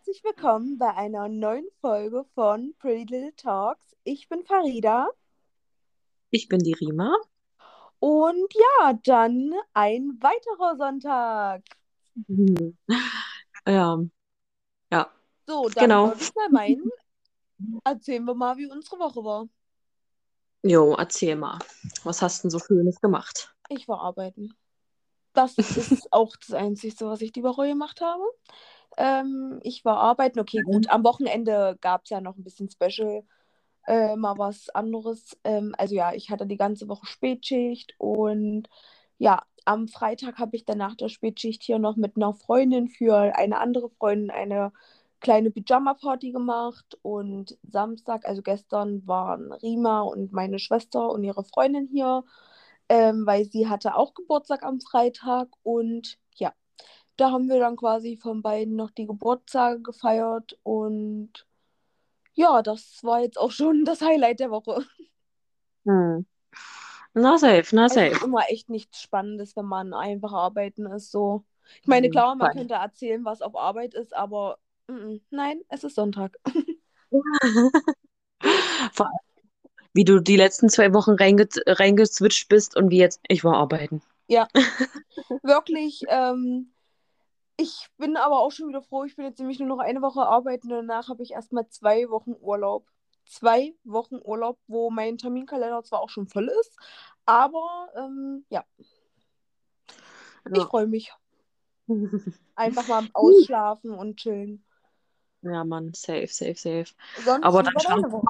herzlich willkommen bei einer neuen Folge von Pretty Little Talks. Ich bin Farida. Ich bin die Rima. Und ja, dann ein weiterer Sonntag. Ja, ja, So, dann genau. würde ich mal meinen, erzählen wir mal, wie unsere Woche war. Jo, erzähl mal. Was hast du denn so Schönes gemacht? Ich war arbeiten. Das ist auch das Einzige, was ich die Woche gemacht habe. Ähm, ich war arbeiten. Okay, gut. Am Wochenende gab es ja noch ein bisschen Special, äh, mal was anderes. Ähm, also ja, ich hatte die ganze Woche Spätschicht und ja, am Freitag habe ich dann nach der Spätschicht hier noch mit einer Freundin für eine andere Freundin eine kleine Pyjama-Party gemacht und Samstag, also gestern, waren Rima und meine Schwester und ihre Freundin hier ähm, weil sie hatte auch Geburtstag am Freitag und da haben wir dann quasi von beiden noch die Geburtstage gefeiert und ja, das war jetzt auch schon das Highlight der Woche. Hm. Na safe, na Also safe. immer echt nichts Spannendes, wenn man einfach arbeiten ist so. Ich meine, Hm, klar, man fein. könnte erzählen, was auf Arbeit ist, aber mm, mm, nein, es ist Sonntag. Vor allem, wie du die letzten zwei Wochen reinge reingezwitscht bist und wie jetzt, ich war arbeiten. Ja, wirklich. Ähm, ich bin aber auch schon wieder froh. Ich bin jetzt nämlich nur noch eine Woche arbeiten und danach habe ich erstmal zwei Wochen Urlaub. Zwei Wochen Urlaub, wo mein Terminkalender zwar auch schon voll ist, aber ähm, ja, ich Ja. freue mich. Einfach mal ausschlafen und chillen. Ja, Mann, safe, safe, safe. Sonst, Aber dann schlaf, deine Woche?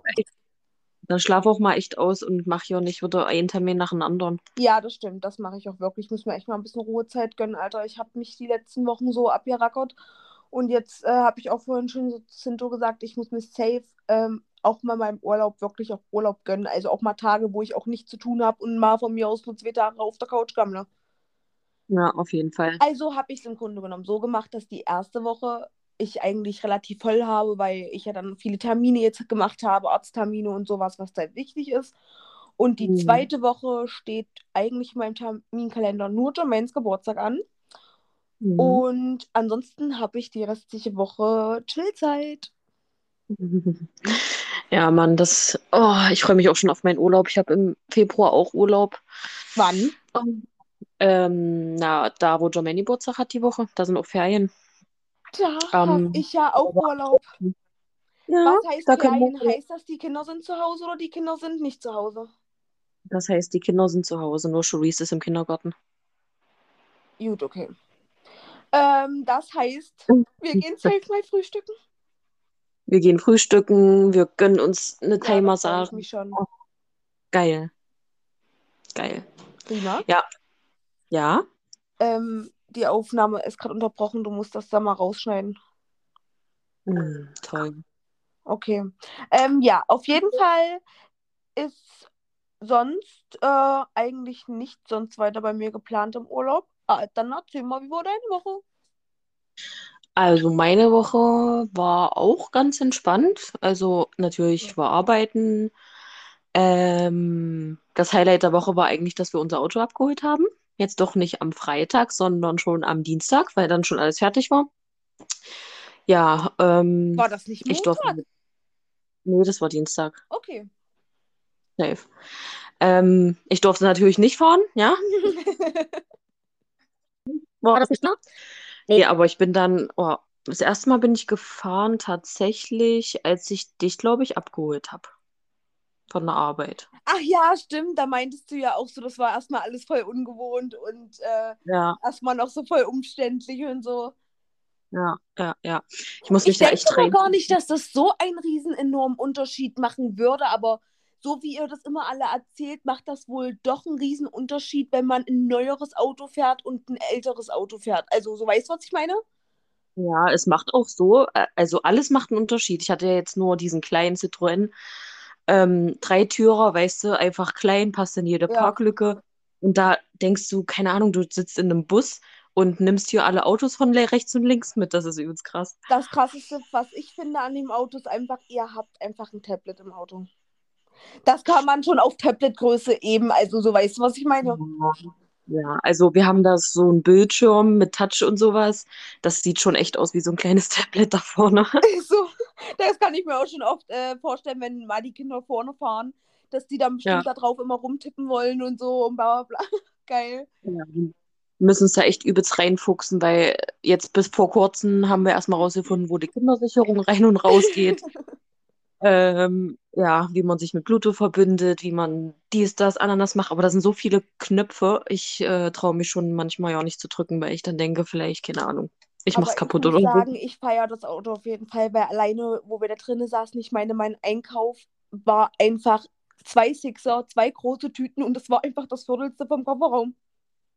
Dann schlaf auch mal echt aus und mach hier nicht wieder einen Termin nach dem anderen. Ja, das stimmt. Das mache ich auch wirklich. Ich muss mir echt mal ein bisschen Ruhezeit gönnen, Alter. Ich habe mich die letzten Wochen so abgerackert. Und jetzt äh, habe ich auch vorhin schon so zu Cinto gesagt, ich muss mir safe ähm, auch mal meinem Urlaub wirklich auch Urlaub gönnen. Also auch mal Tage, wo ich auch nichts zu tun habe und mal von mir aus nur zwei Tage auf der Couch gammle. Ja, auf jeden Fall. Also habe ich es im Grunde genommen so gemacht, dass die erste Woche ich eigentlich relativ voll habe, weil ich ja dann viele Termine jetzt gemacht habe, Arzttermine und sowas, was halt wichtig ist. Und die Mhm. zweite Woche steht eigentlich in meinem Terminkalender nur Jermaines Geburtstag an. Mhm. Und ansonsten habe ich die restliche Woche Chillzeit. Ja, Mann, das, oh, ich freue mich auch schon auf meinen Urlaub. Ich habe im Februar auch Urlaub. Wann? Ähm, na, da, wo Jermaine Geburtstag hat die Woche, da sind auch Ferien. Da habe Ähm, ich ja auch Urlaub. ja, Was heißt da Ferien? Heißt das, die Kinder sind zu Hause oder die Kinder sind nicht zu Hause? das heißt, die Kinder sind zu Hause, nur Charisse ist im Kindergarten. Gut, okay. Ähm, das heißt, wir gehen safe mal frühstücken. Wir gehen frühstücken, wir gönnen uns eine Ja, Thai-Massage. mich schon. Geil. Geil. Prima. Ja. Ja? Ähm, die Aufnahme ist gerade unterbrochen. Du musst das da mal rausschneiden. Mm, toll. Okay. Ähm, ja, auf jeden Fall ist sonst äh, eigentlich nichts sonst weiter bei mir geplant im Urlaub. Ah, dann erzähl mal, wie war deine Woche? Also meine Woche war auch ganz entspannt. Also natürlich, ich war arbeiten. Ähm, das Highlight der Woche war eigentlich, dass wir unser Auto abgeholt haben. Jetzt doch nicht am Freitag, sondern schon am Dienstag, weil dann schon alles fertig war. Ja, ähm, War das nicht ich durfte. Montag? Nee, das war Dienstag. Okay. Safe. Ähm, ich durfte natürlich nicht fahren, ja. War das nicht klar? Nee, aber ich bin dann, oh, das erste Mal bin ich gefahren tatsächlich, als ich dich, glaube ich, abgeholt habe. Von der Arbeit. Ach ja, stimmt. Da meintest du ja auch so, das war erstmal alles voll ungewohnt und äh, Ja, erstmal noch so voll umständlich und so. ja, ja, ja. Ich muss Ich mich da denke echt aber rein. gar nicht, dass das so einen riesen enormen Unterschied machen würde, aber so wie ihr das immer alle erzählt, macht das wohl doch einen riesen Unterschied, wenn man ein neueres Auto fährt und ein älteres Auto fährt. Also, so weißt du, was ich meine? Ja, es macht auch so, äh, also alles macht einen Unterschied. Ich hatte ja jetzt nur diesen kleinen Citroën, ähm, Dreitürer, weißt du, einfach klein, passt in jede Ja. Parklücke. Und da denkst du, keine Ahnung, du sitzt in einem Bus und nimmst hier alle Autos von rechts und links mit. Das ist übelst krass. Das Krasseste, was ich finde an dem Auto, ist einfach, ihr habt einfach ein Tablet im Auto. Das kann man schon auf Tablet-Größe eben, also so weißt du, was ich meine? Ja, also wir haben da so einen Bildschirm mit Touch und sowas. Das sieht schon echt aus wie so ein kleines Tablet da vorne. So, das kann ich mir auch schon oft äh, vorstellen, wenn mal die Kinder vorne fahren, dass die dann bestimmt Ja. da drauf immer rumtippen wollen und so und bla bla bla. Geil. Ja, wir müssen uns da echt übelst reinfuchsen, weil jetzt bis vor kurzem haben wir erstmal rausgefunden, wo die Kindersicherung rein und raus geht. Ähm, ja, wie man sich mit Bluetooth verbindet, wie man dies, das, Ananas macht. Aber da sind so viele Knöpfe. Ich äh, traue mich schon manchmal ja nicht zu drücken, weil ich dann denke, vielleicht, keine Ahnung, ich Aber mach's ich kaputt muss oder so. sagen, ich feiere das Auto auf jeden Fall, weil alleine, wo wir da drinnen saßen, ich meine, mein Einkauf war einfach zwei Sixer, zwei große Tüten und das war einfach das Viertelste vom Kofferraum.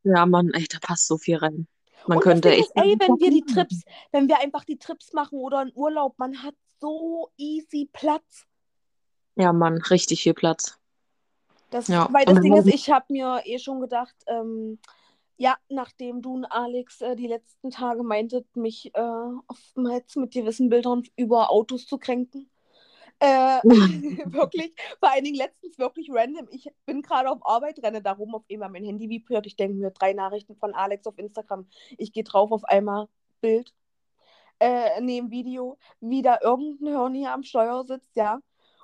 Ja, Mann, ey, da passt so viel rein. Man Und könnte echt. ist, ey, wenn wir die Trips, wenn wir einfach die Trips machen oder einen Urlaub, man hat so easy Platz. Ja, Mann, richtig viel Platz. Das, Ja, weil das Ding ist, ich habe mir eh schon gedacht, ähm, ja, nachdem du und Alex äh, die letzten Tage meintet, mich äh, oftmals mit gewissen Bildern über Autos zu kränken. Äh, wirklich, vor allen Dingen letztens wirklich random. Ich bin gerade auf Arbeit, renne da rum, auf einmal mein Handy vibriert. Ich denke mir, drei Nachrichten von Alex auf Instagram. Ich gehe drauf, auf einmal Bild, äh, neben Video, wie da irgendein Hirn hier am Steuer sitzt, ja.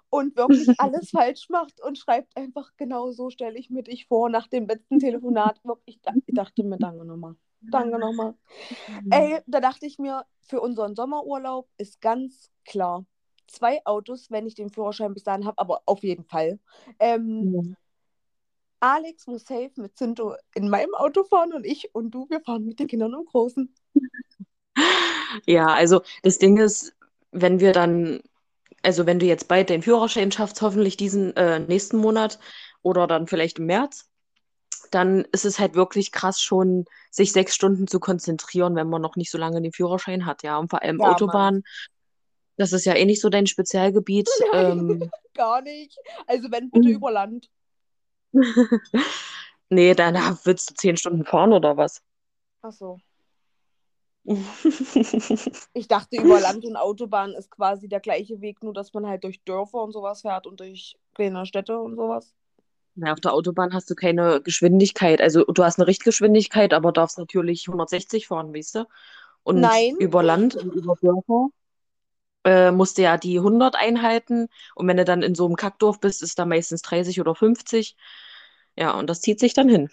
Und wirklich alles falsch macht und schreibt einfach, genau so stelle ich mir dich vor nach dem letzten Telefonat. Wirklich, ich, ich dachte mir, danke nochmal. Danke nochmal. Ey, da dachte ich mir, für unseren Sommerurlaub ist ganz klar, zwei Autos, wenn ich den Führerschein bis dahin habe, aber auf jeden Fall. Ähm, Ja. Alex muss safe mit Zinto in meinem Auto fahren und ich und du, wir fahren mit den Kindern im Großen. Ja, also das Ding ist, wenn wir dann, also wenn du jetzt bald den Führerschein schaffst, hoffentlich diesen äh, nächsten Monat oder dann vielleicht im März, dann ist es halt wirklich krass schon, sich sechs Stunden zu konzentrieren, wenn man noch nicht so lange den Führerschein hat, ja. Und vor allem Ja. Autobahn, das ist ja eh nicht so dein Spezialgebiet. Nein. Ähm, Gar nicht. Also wenn bitte über Land. nee, dann willst du zehn Stunden fahren oder was? Ach so. Ich dachte, über Land und Autobahn ist quasi der gleiche Weg, nur dass man halt durch Dörfer und sowas fährt und durch kleine Städte und sowas. Ja, auf der Autobahn hast du keine Geschwindigkeit. Also du hast eine Richtgeschwindigkeit, aber darfst natürlich 160 fahren, weißt du? Und Nein. über Land und über Dörfer äh, musst du ja die 100 einhalten. Und wenn du dann in so einem Kackdorf bist, ist da meistens 30 oder 50. Ja, und das zieht sich dann hin.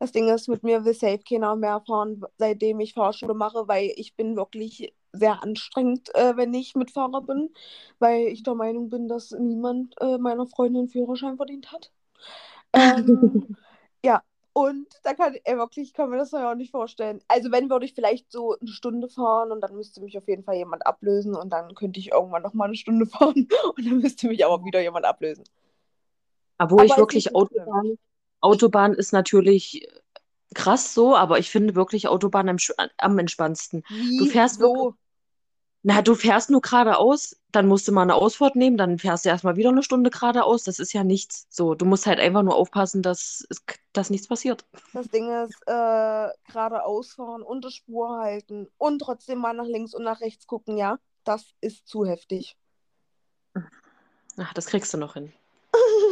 Das Ding ist, mit mir will safe keiner mehr fahren, seitdem ich Fahrschule mache, weil ich bin wirklich sehr anstrengend, äh, wenn ich Mitfahrer bin, weil ich der Meinung bin, dass niemand äh, meiner Freundin einen Führerschein verdient hat. Ähm, ja, und da kann ey, wirklich, ich kann mir das ja auch nicht vorstellen. Also wenn würde ich vielleicht so eine Stunde fahren und dann müsste mich auf jeden Fall jemand ablösen und dann könnte ich irgendwann noch mal eine Stunde fahren und dann müsste mich aber wieder jemand ablösen. Obwohl Aber ich wirklich so schlimm. Autobahn, ist natürlich krass so, aber ich finde wirklich Autobahn am, am entspannendsten. Wie fährst so? Na, du fährst nur geradeaus, dann musst du mal eine Ausfahrt nehmen, dann fährst du erstmal wieder eine Stunde geradeaus. Das ist ja nichts. So, du musst halt einfach nur aufpassen, dass, dass nichts passiert. Das Ding ist, äh, geradeaus fahren, unter Spur halten und trotzdem mal nach links und nach rechts gucken, ja, das ist zu heftig. Ach, das kriegst du noch hin.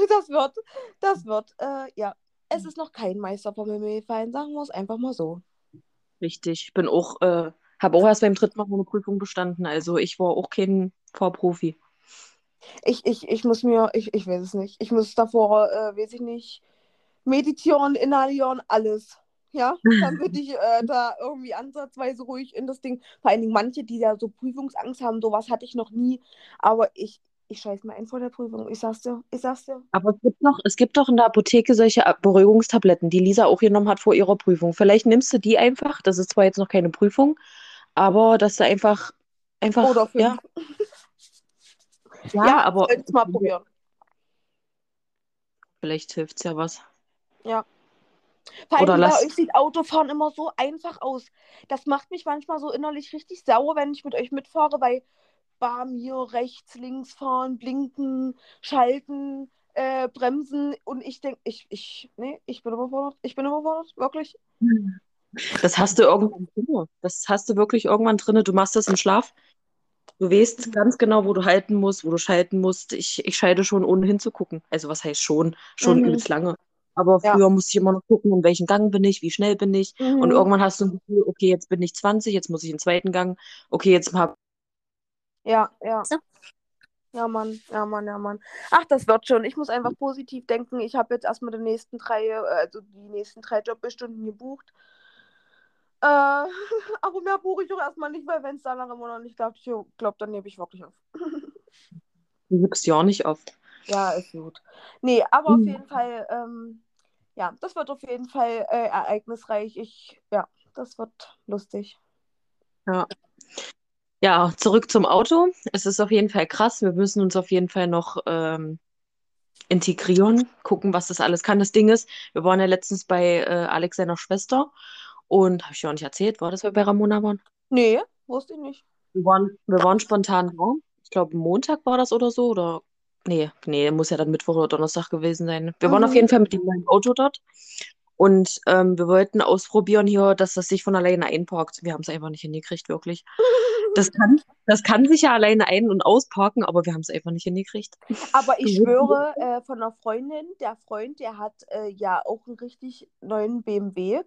Das wird, das wird, äh, ja. Es ist noch kein Meister vom Himmel gefallen, sagen wir es einfach mal so. Richtig. Ich bin auch, äh, habe auch erst beim dritten Mal meine Prüfung bestanden. Also ich war auch kein Vorprofi. Ich, ich, ich muss mir, ich, ich weiß es nicht. Ich muss davor, äh, weiß ich nicht, meditieren, inhalieren, alles. Ja, damit ich äh, da irgendwie ansatzweise ruhig in das Ding. Vor allen Dingen manche, die ja so Prüfungsangst haben, sowas hatte ich noch nie. Aber ich, ich scheiß mir ein vor der Prüfung. Ich sag's dir, ich sag's dir. Aber es gibt noch, es gibt doch in der Apotheke solche Beruhigungstabletten, die Lisa auch genommen hat vor ihrer Prüfung. Vielleicht nimmst du die einfach. Das ist zwar jetzt noch keine Prüfung, aber dass du einfach, einfach, Oder fünf. ja, ja, Ja, aber mal probieren. vielleicht hilft's ja was. Vor Oder allem bei euch sieht Autofahren immer so einfach aus. Das macht mich manchmal so innerlich richtig sauer, wenn ich mit euch mitfahre, weil bei mir rechts, links fahren, blinken, schalten, äh, bremsen und ich denke, ich, ich, nee, ich bin überfordert. Ich bin überfordert, wirklich. Das hast du irgendwann drin. Das hast du wirklich irgendwann drin. Du machst das im Schlaf. Du weißt ganz genau, wo du halten musst, wo du schalten musst. Ich, ich schalte schon, ohne hinzugucken. Also was heißt schon? Schon Mhm. übelst lange. aber Ja. früher musste ich immer noch gucken, in welchem Gang bin ich, wie schnell bin ich. Und Mhm. irgendwann hast du ein Gefühl, okay, jetzt bin ich 20, jetzt muss ich in den zweiten Gang. Okay, jetzt hab Ja, ja. So. Ja, Mann, ja, Mann, ja, Mann. Ach, das wird schon. Ich muss einfach positiv denken. Ich habe jetzt erstmal die nächsten drei, äh, also die nächsten drei Jobstunden gebucht. Äh, aber mehr buche ich auch erstmal nicht, weil wenn es danach immer noch nicht klappt, ich glaube, dann nehme ich wirklich auf. du gibst ja auch nicht auf. Ja, ist gut. Nee, aber auf Mhm. jeden Fall, ähm, ja, das wird auf jeden Fall äh, ereignisreich. Ich, ja, das wird lustig. Ja. Ja, zurück zum Auto. Es ist auf jeden Fall krass. Wir müssen uns auf jeden Fall noch ähm, integrieren, gucken, was das alles kann. Das Ding ist, wir waren ja letztens bei äh, Alex seiner Schwester und habe ich dir auch nicht erzählt, war das, wir bei Ramona waren? Nee, wusste ich nicht. Wir waren, wir waren spontan da. Ich glaube, Montag war das oder so. Oder nee, nee, muss ja dann Mittwoch oder Donnerstag gewesen sein. Wir waren Mhm. auf jeden Fall mit dem neuen Auto dort. Und ähm, wir wollten ausprobieren hier, dass das sich von alleine einparkt. Wir haben es einfach nicht hingekriegt, wirklich. Das kann, das kann sich ja alleine ein- und ausparken, aber wir haben es einfach nicht hingekriegt. Aber ich schwöre, äh, von einer Freundin, der Freund, der hat äh, ja auch einen richtig neuen BMW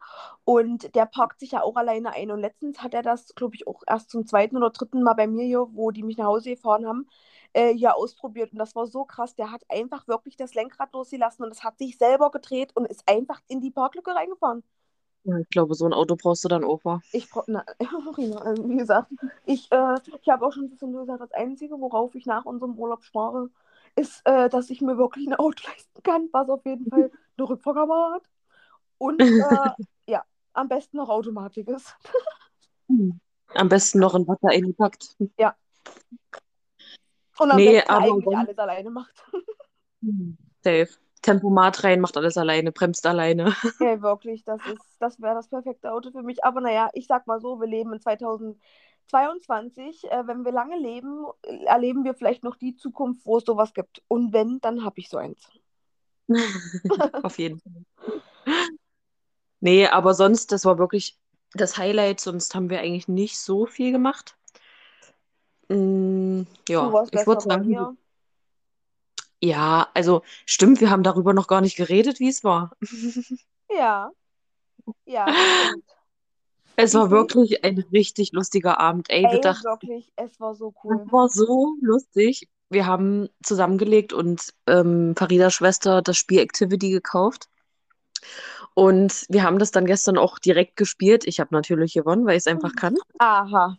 und der parkt sich ja auch alleine ein. Und letztens hat er das, glaube ich, auch erst zum zweiten oder dritten Mal bei mir hier, wo die mich nach Hause gefahren haben, äh, ja ausprobiert. Und das war so krass. Der hat einfach wirklich das Lenkrad losgelassen und es hat sich selber gedreht und ist einfach in die Parklücke reingefahren. Ja, Ich glaube, so ein Auto brauchst du dann auch, wa? Ich brauche, also wie gesagt, ich, äh, ich habe auch schon ein bisschen gesagt, das Einzige, worauf ich nach unserem Urlaub spare, ist, äh, dass ich mir wirklich ein Auto leisten kann, was auf jeden Fall eine Rückfahrkamera hat. Und äh, ja, am besten noch Automatik ist. Am besten noch in Wasser eingepackt. Und am Nee, besten aber eigentlich alles alleine macht. Safe. Tempomat rein, macht alles alleine, bremst alleine. Ja, wirklich, das ist, das wäre das perfekte Auto für mich. Aber naja, ich sag mal so, wir leben in 2022. Äh, wenn wir lange leben, erleben wir vielleicht noch die Zukunft, wo es sowas gibt. Und wenn, dann habe ich so eins. Auf jeden Fall. Nee, aber sonst, das war wirklich das Highlight, sonst haben wir eigentlich nicht so viel gemacht. Mm, ja, ich würde sagen, ja, also stimmt, wir haben darüber noch gar nicht geredet, wie es war. Ja. Ja, stimmt. Es war wirklich ein richtig lustiger Abend. Ey, wir Ey, dachten, wirklich, es war so cool. das war so lustig. Wir haben zusammengelegt und ähm, Faridas Schwester das Spiel Activity gekauft. Und wir haben das dann gestern auch direkt gespielt. Ich habe natürlich gewonnen, weil ich es einfach kann. Aha.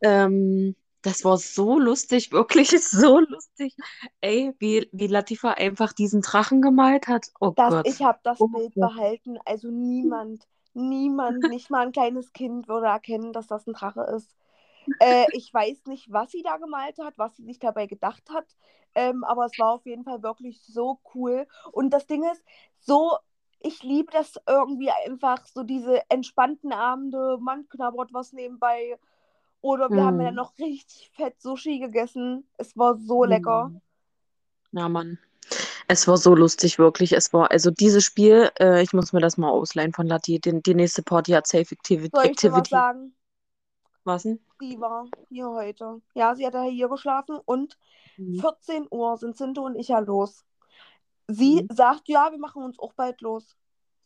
Ähm, das war so lustig, wirklich so lustig. Ey, wie, wie Latifa einfach diesen Drachen gemalt hat. Oh Das, Gott. ich habe das Oh Bild Gott. behalten. Also niemand, niemand, nicht mal ein kleines Kind würde erkennen, dass das ein Drache ist. Äh, ich weiß nicht, was sie da gemalt hat, was sie sich dabei gedacht hat. Ähm, aber es war auf jeden Fall wirklich so cool. Und das Ding ist, so, ich liebe das irgendwie einfach, so diese entspannten Abende, man knabbert was nebenbei. Oder wir haben ja Mm. noch richtig fett Sushi gegessen. Es war so lecker. Ja, Mann. Es war so lustig, wirklich. Es war, also dieses Spiel, äh, ich muss mir das mal ausleihen von Lati. Den, die nächste Party hat Safe Activity. Soll ich dir was sagen? Was denn? Sie war hier heute. Ja, sie hat ja hier geschlafen und Mhm. 14 Uhr sind Sinte und ich ja los. Sie Mhm. sagt, ja, wir machen uns auch bald los.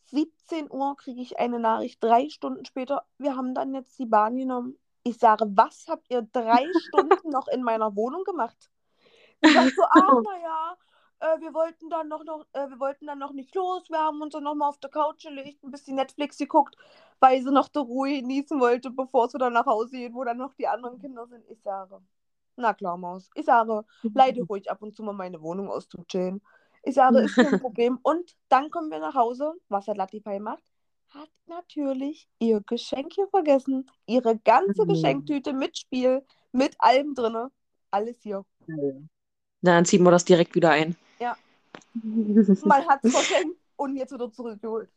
17 Uhr kriege ich eine Nachricht, drei Stunden später, wir haben dann jetzt die Bahn genommen. Ich sage, was habt ihr drei Stunden noch in meiner Wohnung gemacht? Sie sagt so, ach, naja, äh, wir wollten dann noch, noch äh, wir wollten dann noch nicht los, wir haben uns dann noch mal auf der Couch gelegt, ein bisschen Netflix geguckt, weil sie noch die Ruhe genießen wollte, bevor sie dann nach Hause geht, wo dann noch die anderen Kinder sind. Ich sage, na klar, Maus. Ich sage, leite ruhig ab und zu mal meine Wohnung aus zum Chillen. Ich sage, ist kein Problem. Und dann kommen wir nach Hause. Was hat Latifa gemacht? Hat natürlich ihr Geschenk hier vergessen. Ihre ganze Mhm. Geschenktüte mit Spiel, mit allem drinne. Alles hier. Dann ziehen wir das direkt wieder ein. Ja. Man hat es verschenkt und jetzt wieder zurückgeholt.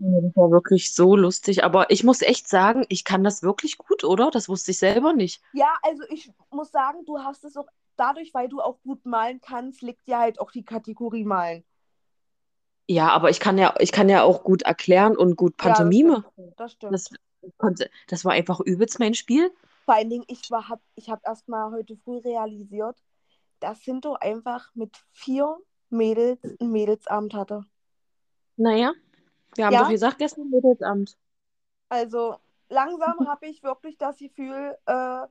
Das war wirklich so lustig. Aber ich muss echt sagen, ich kann das wirklich gut, oder? Das wusste ich selber nicht. Ja, also ich muss sagen, du hast es auch dadurch, weil du auch gut malen kannst, liegt dir halt auch die Kategorie Malen. Ja, aber ich kann ja, ich kann ja auch gut erklären und gut Ja, das Pantomime. stimmt. Das stimmt. Das konnte, das war einfach übelst mein Spiel. Vor allen Dingen, ich war, hab, ich habe erst mal heute früh realisiert, dass Hinto einfach mit vier Mädels einen Mädelsabend hatte. Naja, wir haben doch Ja, gesagt, gestern Mädelsamt. also langsam habe ich wirklich das Gefühl, äh,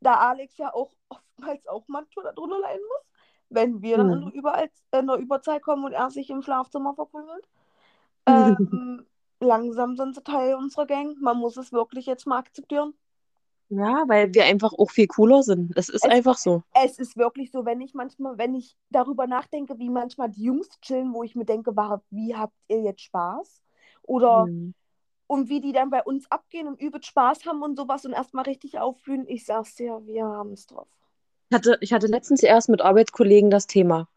da Alex ja auch oftmals auch manchmal darunter leiden muss, wenn wir dann in Hm. der, Überall in der Überzeit kommen und er sich im Schlafzimmer verkrümelt. Ähm, langsam sind sie Teil unserer Gang. Man muss es wirklich jetzt mal akzeptieren. Ja, weil wir einfach auch viel cooler sind. Es ist Es, einfach so. es ist wirklich so, wenn ich manchmal, wenn ich darüber nachdenke, wie manchmal die Jungs chillen, wo ich mir denke, war, wie habt ihr jetzt Spaß? Oder Hm. und wie die dann bei uns abgehen und übel Spaß haben und sowas und erstmal richtig aufblühen. Ich sag's dir, wir haben es drauf. Ich hatte, ich hatte letztens erst mit Arbeitskollegen das Thema.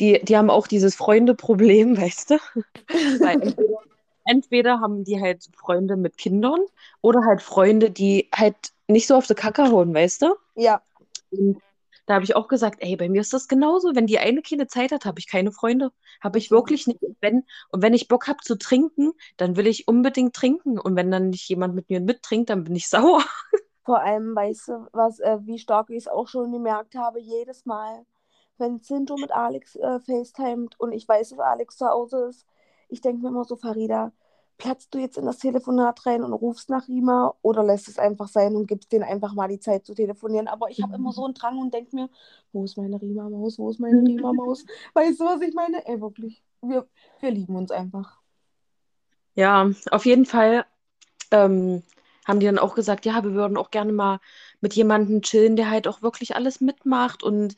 Die, die haben auch dieses Freunde-Problem, weißt du? Entweder, entweder haben die halt Freunde mit Kindern oder halt Freunde, die halt nicht so auf die Kacke hauen, weißt du? Ja, Und da habe ich auch gesagt, ey, bei mir ist das genauso. Wenn die eine keine Zeit hat, habe ich keine Freunde. Habe ich wirklich nicht. Und wenn, und wenn ich Bock habe zu trinken, dann will ich unbedingt trinken. Und wenn dann nicht jemand mit mir mittrinkt, dann bin ich sauer. Vor allem, weißt du, was, äh, wie stark ich es auch schon gemerkt habe, jedes Mal, wenn Zinto mit Alex äh, FaceTimet und ich weiß, dass Alex zu Hause ist, ich denke mir immer so, Farida, platzt du jetzt in das Telefonat rein und rufst nach Rima oder lässt es einfach sein und gibst denen einfach mal die Zeit zu telefonieren. Aber ich habe immer so einen Drang und denke mir, wo ist meine Rima-Maus, wo ist meine Rima-Maus? Weißt du, was ich meine? Ey, wirklich, wir, wir lieben uns einfach. Ja, auf jeden Fall ähm, haben die dann auch gesagt, ja, wir würden auch gerne mal mit jemandem chillen, der halt auch wirklich alles mitmacht und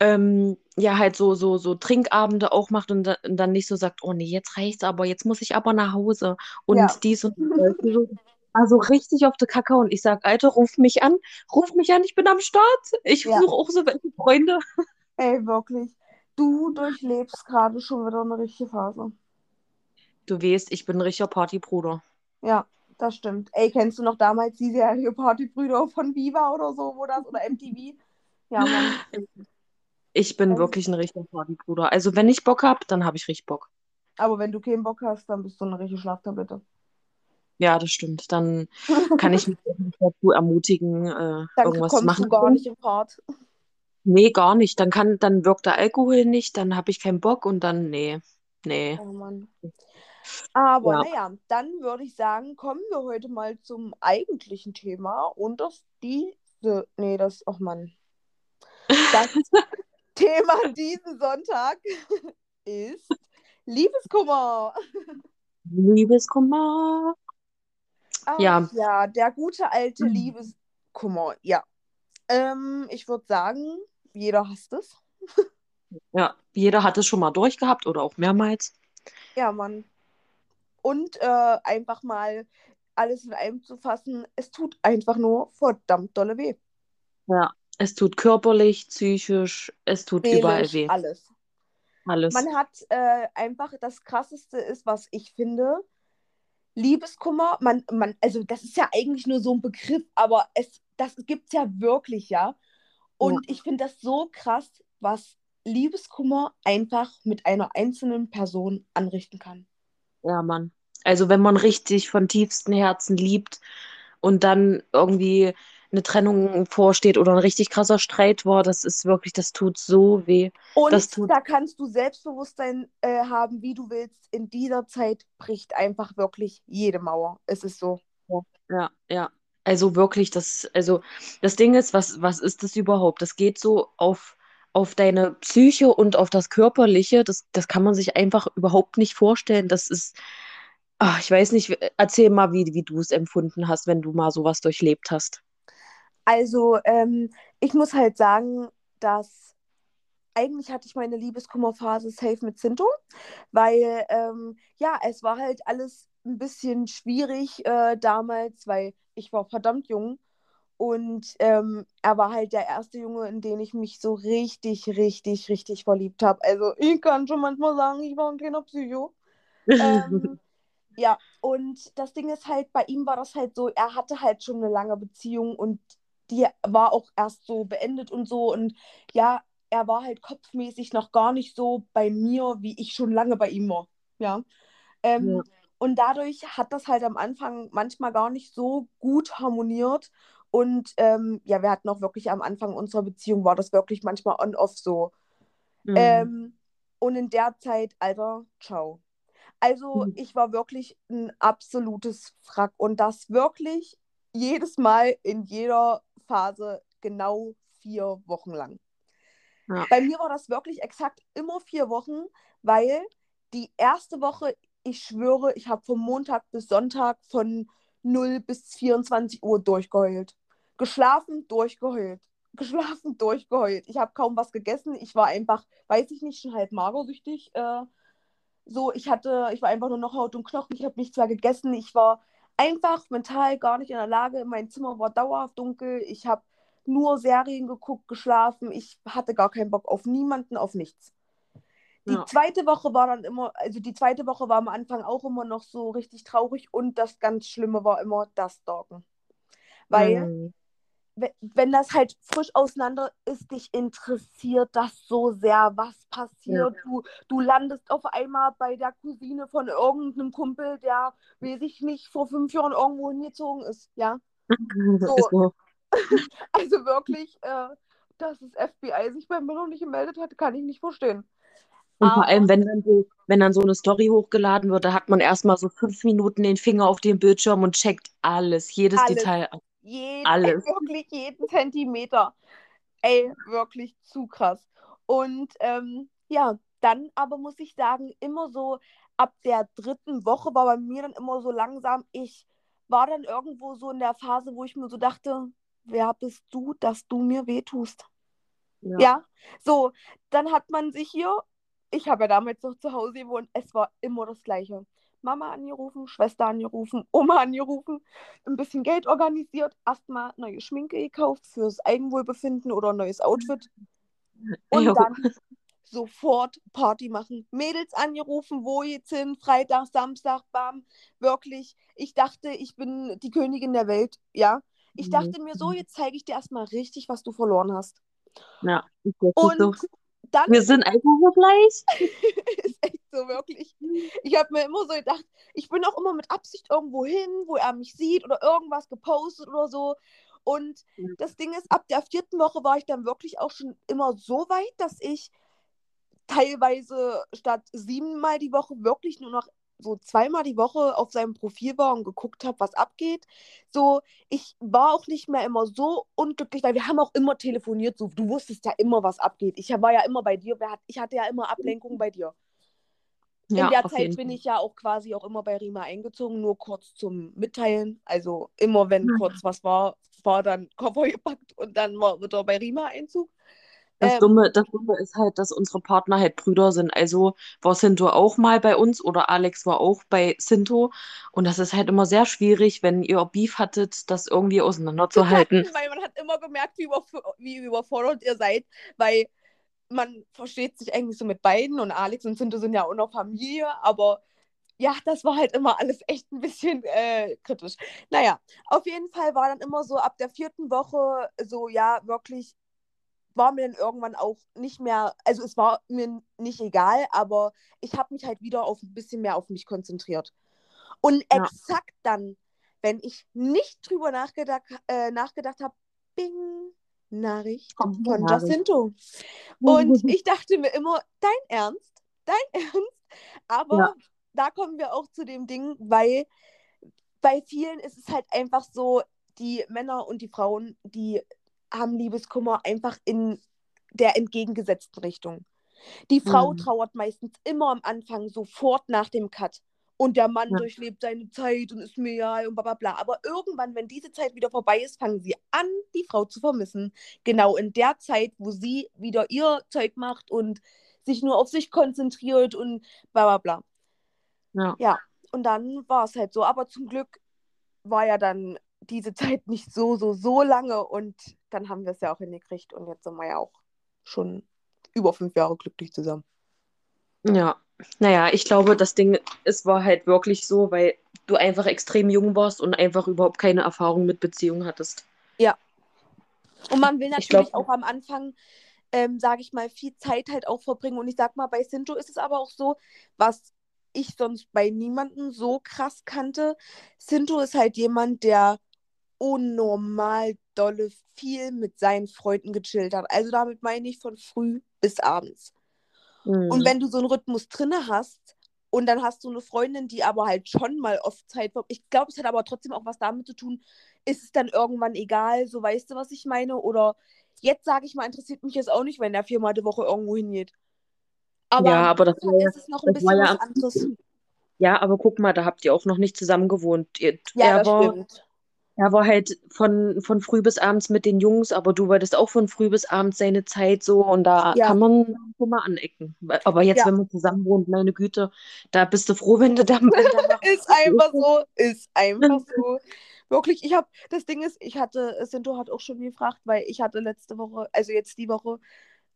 ähm, ja, halt so, so, so Trinkabende auch macht und, da, und dann nicht so sagt, oh nee, jetzt reicht's aber, jetzt muss ich aber nach Hause und Ja, dies und das. Weißt du, so, also richtig auf der Kacke und ich sag, Alter, ruf mich an, ruf mich an, ich bin am Start. Ich ja, suche auch so welche Freunde. ey, wirklich. Du durchlebst gerade schon wieder eine richtige Phase. Du weißt, ich bin ein richtiger Partybruder. Ja, das stimmt. Ey, kennst du noch damals die Serie Partybrüder von Viva oder so, wo das, oder MTV? Ja, Mann. Ich bin Es, wirklich ein richtiger Partybruder. Also wenn ich Bock hab, dann habe ich richtig Bock. aber wenn du keinen Bock hast, dann bist du eine richtige Schlaftablette. Ja, das stimmt. Dann kann ich mich dazu ermutigen, äh, Dann irgendwas zu kommst machen. du gar nicht im Part. Nee, gar nicht. Dann kann, dann wirkt der Alkohol nicht, dann habe ich keinen Bock und dann, nee, nee. Oh Mann. Aber Ja. naja, dann würde ich sagen, kommen wir heute mal zum eigentlichen Thema und das diese, nee, das, oh Mann. Das Thema diesen Sonntag ist Liebeskummer. Liebeskummer. Ach Ja, ja, der gute alte Liebeskummer. Ja. Ähm, ich würde sagen, jeder hasst es. ja. Jeder hat es schon mal durchgehabt oder auch mehrmals. Ja, Mann. Und äh, einfach mal alles in einem zu fassen, es tut einfach nur verdammt dolle weh. Ja. Es tut körperlich, psychisch, es tut überall Seelisch, weh. alles. Alles. Man hat äh, einfach, das Krasseste ist, was ich finde, Liebeskummer, man, man, also das ist ja eigentlich nur so ein Begriff, aber es, das gibt es ja wirklich, ja. Ja, Und ich finde das so krass, was Liebeskummer einfach mit einer einzelnen Person anrichten kann. Ja, Mann. Also wenn man richtig von tiefstem Herzen liebt und dann irgendwie eine Trennung vorsteht oder ein richtig krasser Streit war, das ist wirklich, das tut so weh. Das Und tut, da kannst du Selbstbewusstsein äh, haben, wie du willst. In dieser Zeit bricht einfach wirklich jede Mauer. Es ist so. ja, ja, ja. Also wirklich, das, also das Ding ist, was, was ist das überhaupt? Das geht so auf, auf deine Psyche und auf das Körperliche. Das, das kann man sich einfach überhaupt nicht vorstellen. Das ist, ach, ich weiß nicht, erzähl mal, wie, wie du es empfunden hast, wenn du mal sowas durchlebt hast. Also, ähm, ich muss halt sagen, dass eigentlich hatte ich meine Liebeskummerphase safe mit Zinto, weil ähm, ja, es war halt alles ein bisschen schwierig äh, damals, weil ich war verdammt jung und ähm, er war halt der erste Junge, in den ich mich so richtig, richtig, richtig verliebt habe. Also ich kann schon manchmal sagen, ich war ein kleiner Psycho. Ähm, ja, und das Ding ist halt, bei ihm war das halt so, er hatte halt schon eine lange Beziehung und die war auch erst so beendet und so. Und ja, er war halt kopfmäßig noch gar nicht so bei mir, wie ich schon lange bei ihm war. Ja. Ja, Ähm, und dadurch hat das halt am Anfang manchmal gar nicht so gut harmoniert. Und ähm, ja, wir hatten auch wirklich am Anfang unserer Beziehung, war das wirklich manchmal on-off so. mm, Ähm, und in der Zeit, Alter, ciao. Also Mhm. ich war wirklich ein absolutes Frack und das wirklich jedes Mal in jeder Phase genau vier Wochen lang. Ja. Bei mir war das wirklich exakt immer vier Wochen, weil die erste Woche, ich schwöre, ich habe von Montag bis Sonntag von 0 bis 24 Uhr durchgeheult. Geschlafen, durchgeheult. Geschlafen, durchgeheult. Ich habe kaum was gegessen. Ich war einfach, weiß ich nicht, schon halb magersüchtig. Äh, so, ich hatte, ich war einfach nur noch Haut und Knochen. Ich habe nichts mehr gegessen. Ich war einfach mental gar nicht in der Lage. Mein Zimmer war dauerhaft dunkel. Ich habe nur Serien geguckt, geschlafen. Ich hatte gar keinen Bock auf niemanden, auf nichts. Die Ja. zweite Woche war dann immer, also die zweite Woche war am Anfang auch immer noch so richtig traurig und das ganz Schlimme war immer das Stalken. Weil, Mhm. we- wenn das halt frisch auseinander ist, dich interessiert das so sehr, was passiert. Du, du landest auf einmal bei der Cousine von irgendeinem Kumpel, der, weiß ich nicht, vor fünf Jahren irgendwo hingezogen ist, ja. So. Ist so. Also wirklich, äh, dass das FBI sich bei mir noch nicht gemeldet hat, kann ich nicht verstehen. Und vor allem, wenn dann, so, wenn dann so eine Story hochgeladen wird, da hat man erstmal so fünf Minuten den Finger auf dem Bildschirm und checkt alles, jedes Alles. Detail. Jeden, Alles. wirklich jeden Zentimeter. Ey, wirklich zu krass. Und ähm, ja, dann aber muss ich sagen, immer so ab der dritten Woche war bei mir dann immer so langsam, ich war dann irgendwo so in der Phase, wo ich mir so dachte, wer bist du, dass du mir wehtust? Ja. Ja, so, dann hat man sich hier, ich habe ja damals noch zu Hause gewohnt, es war immer das Gleiche. Mama angerufen, Schwester angerufen, Oma angerufen, ein bisschen Geld organisiert, erstmal neue Schminke gekauft fürs Eigenwohlbefinden oder ein neues Outfit und Jo. dann sofort Party machen. Mädels angerufen, wo jetzt hin, Freitag, Samstag, bam, wirklich. Ich dachte, ich bin die Königin der Welt, ja. Ich Mhm. dachte mir so, jetzt zeige ich dir erstmal richtig, was du verloren hast. Ja, das Und so. Dann Wir sind einfach so gleich. ist echt so wirklich. Ich habe mir immer so gedacht, ich bin auch immer mit Absicht irgendwo hin, wo er mich sieht oder irgendwas gepostet oder so. Und das Ding ist, ab der vierten Woche war ich dann wirklich auch schon immer so weit, dass ich teilweise statt siebenmal die Woche wirklich nur noch so zweimal die Woche auf seinem Profil war und geguckt habe, was abgeht. So, ich war auch nicht mehr immer so unglücklich, weil wir haben auch immer telefoniert. So, du wusstest ja immer, was abgeht. Ich war ja immer bei dir. Ich hatte ja immer Ablenkung bei dir. Ja, In der auf Zeit bin ich ja auch quasi auch immer bei Rima eingezogen, nur kurz zum Mitteilen. Also immer wenn kurz was war, war dann Koffer gepackt und dann war wieder bei Rima Einzug. Das Ähm, Dumme, das Dumme ist halt, dass unsere Partner halt Brüder sind. Also war Sinto auch mal bei uns oder Alex war auch bei Sinto. Und das ist halt immer sehr schwierig, wenn ihr Beef hattet, das irgendwie auseinanderzuhalten. weil man hat immer gemerkt, wie, überf wie überfordert ihr seid, weil man versteht sich eigentlich so mit beiden und Alex und Sinto sind ja auch noch Familie, aber ja, das war halt immer alles echt ein bisschen äh, kritisch. Naja, auf jeden Fall war dann immer so ab der vierten Woche so, ja, wirklich war mir dann irgendwann auch nicht mehr, also es war mir nicht egal, aber ich habe mich halt wieder auf ein bisschen mehr auf mich konzentriert. Und Ja. exakt dann, wenn ich nicht drüber nachgedacht, äh, nachgedacht habe, bing, Nachricht Kommt von Nachricht. Jacinto. Und ich dachte mir immer, dein Ernst? Dein Ernst? Aber Ja. da kommen wir auch zu dem Ding, weil bei vielen ist es halt einfach so, die Männer und die Frauen, die haben Liebeskummer einfach in der entgegengesetzten Richtung. Die Frau Mhm. trauert meistens immer am Anfang sofort nach dem Cut. Und der Mann Ja. durchlebt seine Zeit und ist mir ja und bla bla bla. Aber irgendwann, wenn diese Zeit wieder vorbei ist, fangen sie an, die Frau zu vermissen. Genau in der Zeit, wo sie wieder ihr Zeug macht und sich nur auf sich konzentriert und bla bla bla. Ja. Ja, und dann war es halt so. Aber zum Glück war ja dann diese Zeit nicht so, so, so lange und dann haben wir es ja auch hingekriegt und jetzt sind wir ja auch schon über fünf Jahre glücklich zusammen. Ja, naja, ich glaube, das Ding, es war halt wirklich so, weil du einfach extrem jung warst und einfach überhaupt keine Erfahrung mit Beziehungen hattest. Und man will Ich natürlich glaub- auch am Anfang, ähm, sage ich mal, viel Zeit halt auch verbringen. Und ich sag mal, bei Sinto ist es aber auch so, was ich sonst bei niemandem so krass kannte. Sinto ist halt jemand, der unnormal dolle viel mit seinen Freunden gechillt hat. Also damit meine ich von früh bis abends. Und Mhm. wenn du so einen Rhythmus drinne hast Und dann hast du eine Freundin, die aber halt schon mal oft Zeit ver- Ich glaube, es hat aber trotzdem auch was damit zu tun, ist es dann irgendwann egal, so weißt du, was ich meine? Oder jetzt sage ich mal, interessiert mich jetzt auch nicht, wenn er viermal die Woche irgendwo hingeht. Aber Ja, aber das war ist es noch ein bisschen ja, was anderes. ja, aber guck mal, da habt ihr auch noch nicht zusammen gewohnt. Ihr, Ja, das war, stimmt. Er war halt von, von früh bis abends mit den Jungs, aber du wolltest auch von früh bis abends seine Zeit so und da Ja, kann man schon mal anecken. Aber jetzt, ja. wenn man zusammen wohnt, meine Güte, da bist du froh, wenn du da, mal Ist einfach so, ist einfach so. Wirklich, ich habe, das Ding ist, ich hatte, Sinto hat auch schon gefragt, weil ich hatte letzte Woche, also jetzt die Woche,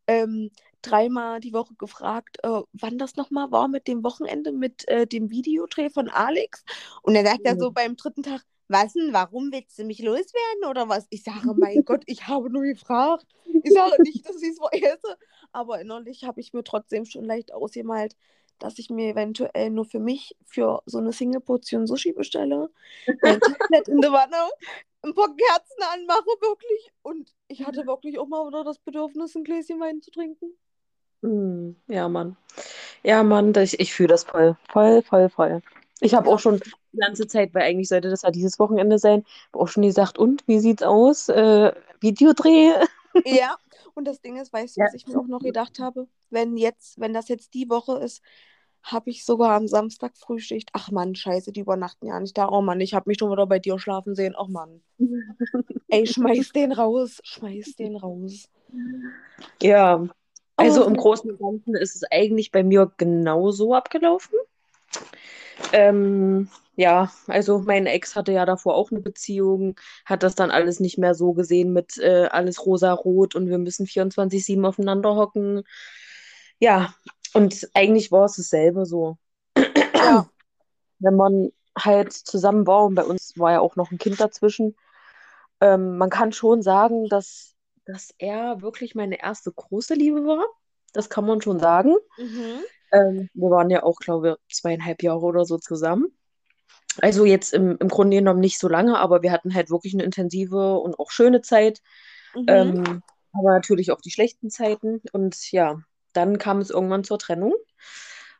ähm, dreimal die Woche gefragt, äh, wann das nochmal war mit dem Wochenende, mit äh, dem Videodreh von Alex. Und er sagt er so beim dritten Tag, was denn, warum willst du mich loswerden oder was? Ich sage, mein Gott, ich habe nur gefragt. Ich sage nicht, dass ich es vergesse, aber innerlich habe ich mir trotzdem schon leicht ausgemalt, dass ich mir eventuell nur für mich für so eine Single-Portion Sushi bestelle, mein Tablet in der Wanne, ein paar Kerzen anmache, wirklich. Und ich hatte wirklich auch mal wieder das Bedürfnis, ein Gläschen Wein zu trinken. Hm, Ja, Mann. Ja, Mann, das, ich fühle das voll. Voll, voll, voll. Ich habe auch schon die ganze Zeit, weil eigentlich sollte das ja dieses Wochenende sein, auch schon gesagt, und wie sieht's aus? Äh, Videodreh? Ja, und das Ding ist, weißt du, Ja. was ich mir auch noch gedacht habe? Wenn jetzt, wenn das jetzt die Woche ist, habe ich sogar am Samstag Frühschicht. Ach Mann, scheiße, die übernachten ja nicht da. Oh Mann, ich habe mich schon wieder bei dir schlafen sehen. Oh Mann. Ey, schmeiß den raus. Schmeiß den raus. Ja, also Oh, im Großen und Ganzen ist es eigentlich bei mir genauso abgelaufen. Ähm, ja, also mein Ex hatte ja davor auch eine Beziehung, hat das dann alles nicht mehr so gesehen mit äh, alles rosa-rot und wir müssen 24/7 aufeinander hocken. Ja, und eigentlich war es dasselbe so. ja. Wenn man halt zusammen war und bei uns war ja auch noch ein Kind dazwischen, ähm, man kann schon sagen, dass, dass er wirklich meine erste große Liebe war. Das kann man schon sagen. Mhm. Ähm, wir waren ja auch, glaube ich, zweieinhalb Jahre oder so zusammen. Also jetzt im, im Grunde genommen nicht so lange, aber wir hatten halt wirklich eine intensive und auch schöne Zeit. Mhm. Ähm, aber natürlich auch die schlechten Zeiten. Und ja, dann kam es irgendwann zur Trennung.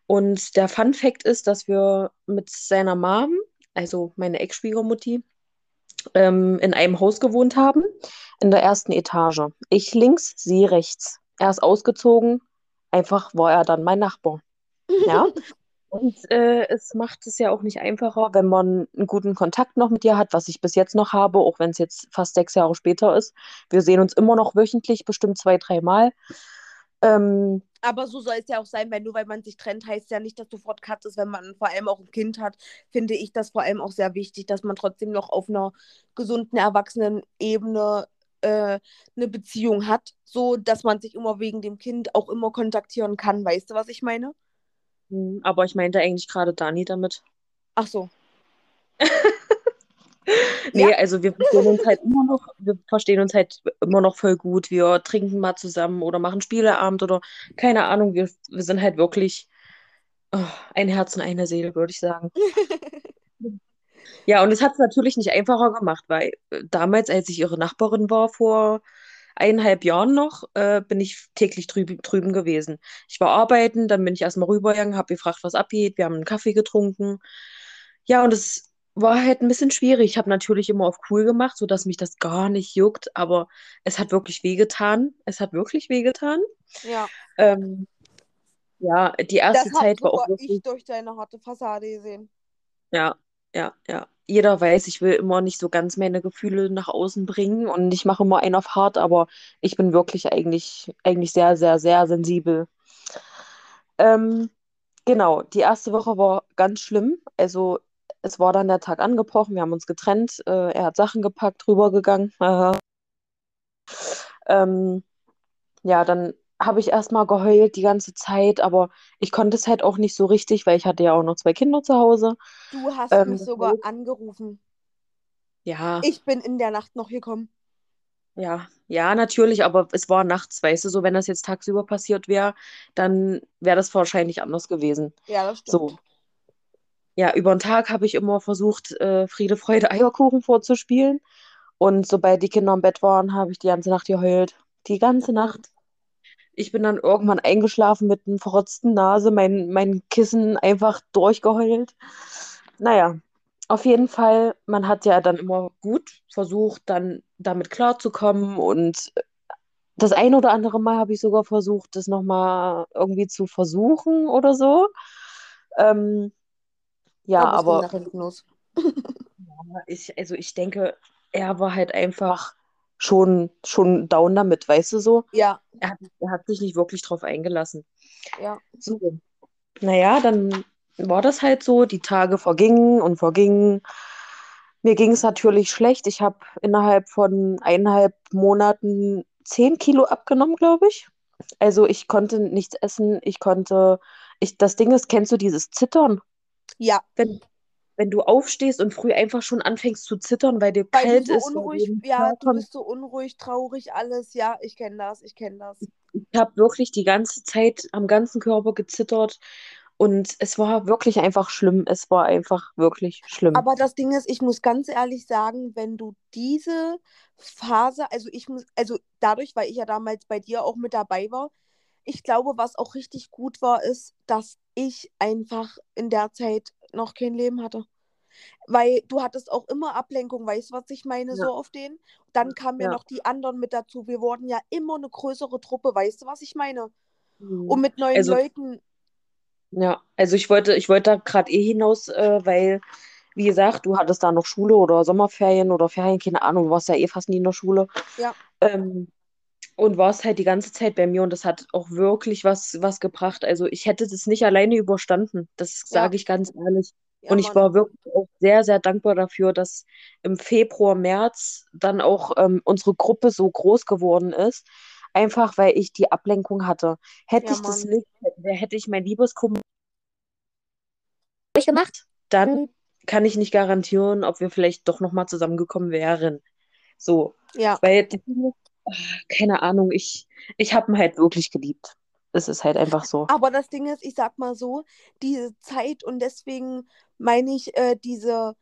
Und der Fun Fact ist, dass wir mit seiner Mom, also meine Ex-Schwiegermutti, ähm, in einem Haus gewohnt haben, in der ersten Etage. Ich links, sie rechts. Er ist ausgezogen, einfach war er dann mein Nachbar. Ja. Und äh, es macht es ja auch nicht einfacher, wenn man einen guten Kontakt noch mit dir hat, was ich bis jetzt noch habe, auch wenn es jetzt fast sechs Jahre später ist. Wir sehen uns immer noch wöchentlich, bestimmt zwei, dreimal. Ähm, Aber so soll es ja auch sein, weil nur weil man sich trennt, heißt ja nicht, dass sofort Cut ist. Wenn man vor allem auch ein Kind hat, finde ich das vor allem auch sehr wichtig, dass man trotzdem noch auf einer gesunden, erwachsenen Ebene äh, eine Beziehung hat, so dass man sich immer wegen dem Kind auch immer kontaktieren kann. Weißt du, was ich meine? Hm, aber ich meinte eigentlich gerade Dani damit. Ach so. Nee, Ja. also wir verstehen uns halt immer noch, wir verstehen uns halt immer noch voll gut. Wir trinken mal zusammen oder machen Spieleabend oder keine Ahnung. Wir, wir sind halt wirklich oh, ein Herz und eine Seele, würde ich sagen. Ja, und es hat es natürlich nicht einfacher gemacht, weil äh, damals, als ich ihre Nachbarin war, vor eineinhalb Jahren noch, äh, bin ich täglich drüben, drüben gewesen. Ich war arbeiten, dann bin ich erstmal rübergegangen, habe gefragt, was abgeht. Wir haben einen Kaffee getrunken. Ja, und es war halt ein bisschen schwierig. Ich habe natürlich immer auf cool gemacht, sodass mich das gar nicht juckt, aber es hat wirklich wehgetan. Es hat wirklich wehgetan. Ja. Ähm, ja, die erste Das Zeit war auch wirklich. ich durch deine harte Fassade gesehen. Ja, ja, ja. Jeder weiß, ich will immer nicht so ganz meine Gefühle nach außen bringen und ich mache immer einen auf hart, aber ich bin wirklich eigentlich, eigentlich sehr, sehr, sehr sensibel. Ähm, genau, die erste Woche war ganz schlimm. Also es war dann der Tag angebrochen, wir haben uns getrennt, äh, er hat Sachen gepackt, rübergegangen. Äh, ähm, ja, dann habe ich erstmal geheult die ganze Zeit, aber ich konnte es halt auch nicht so richtig, weil ich hatte ja auch noch zwei Kinder zu Hause. Du hast Ähm, mich sogar angerufen. ja. Ich bin in der Nacht noch gekommen. Ja, ja, natürlich, aber es war nachts, weißt du, so wenn das jetzt tagsüber passiert wäre, dann wäre das wahrscheinlich anders gewesen. Ja, das So, stimmt. ja, über den Tag habe ich immer versucht, äh, Friede, Freude, Eierkuchen vorzuspielen. Und sobald die Kinder im Bett waren, habe ich die ganze Nacht geheult. Die ganze Ja. Nacht. Ich bin dann irgendwann eingeschlafen mit einer verrotzten Nase, mein, mein Kissen einfach durchgeheult. Naja, auf jeden Fall, man hat ja dann immer gut versucht, dann damit klarzukommen und das ein oder andere Mal habe ich sogar versucht, das nochmal irgendwie zu versuchen oder so. Ähm, ja, Aber aber ich, also ich denke, er war halt einfach schon, schon down damit, weißt du so? Ja, Er hat, er hat sich nicht wirklich drauf eingelassen. ja. So. Naja, dann war das halt so, die Tage vergingen und vergingen. Mir ging es natürlich schlecht. Ich habe innerhalb von eineinhalb Monaten zehn Kilo abgenommen, glaube ich. Also ich konnte nichts essen. Ich konnte, ich, das Ding ist, kennst du dieses Zittern? Ja, Wenn, wenn du aufstehst und früh einfach schon anfängst zu zittern, weil dir weil du kalt so ist, unruhig, ja, du bist so unruhig, traurig, alles. Ja, ich kenne das, ich kenne das. Ich habe wirklich die ganze Zeit am ganzen Körper gezittert und es war wirklich einfach schlimm. Es war einfach wirklich schlimm. Aber das Ding ist, ich muss ganz ehrlich sagen, wenn du diese Phase, also ich muss, also dadurch, weil ich ja damals bei dir auch mit dabei war, ich glaube, was auch richtig gut war, ist, dass ich einfach in der Zeit noch kein Leben hatte. Weil du hattest auch immer Ablenkung, weißt du, was ich meine, Ja, so auf den. Dann kamen ja ja. noch die anderen mit dazu. Wir wurden ja immer eine größere Truppe, weißt du, was ich meine? Und Mhm. mit neuen Also, Leuten, ja, also ich wollte, ich wollte da gerade eh hinaus, äh, weil, wie gesagt, du hattest da noch Schule oder Sommerferien oder Ferien, keine Ahnung, du warst ja eh fast nie in der Schule. ja, Ähm, und warst halt die ganze Zeit bei mir und das hat auch wirklich was, was gebracht. Also ich hätte das nicht alleine überstanden, das ja, sage ich ganz ehrlich. ja, Und ich Mann. war wirklich auch sehr, sehr dankbar dafür, dass im Februar, März dann auch ähm, unsere Gruppe so groß geworden ist. Einfach weil ich die Ablenkung hatte. Hätte Ja, ich das Mann. nicht, hätte ich mein Liebeskummer nicht gemacht, dann kann ich nicht garantieren, ob wir vielleicht doch nochmal zusammengekommen wären. So. Ja. Weil, keine Ahnung, ich, ich habe ihn halt wirklich geliebt. Es ist halt einfach so. Aber das Ding ist, ich sag mal so, diese Zeit und deswegen meine ich, äh, diese,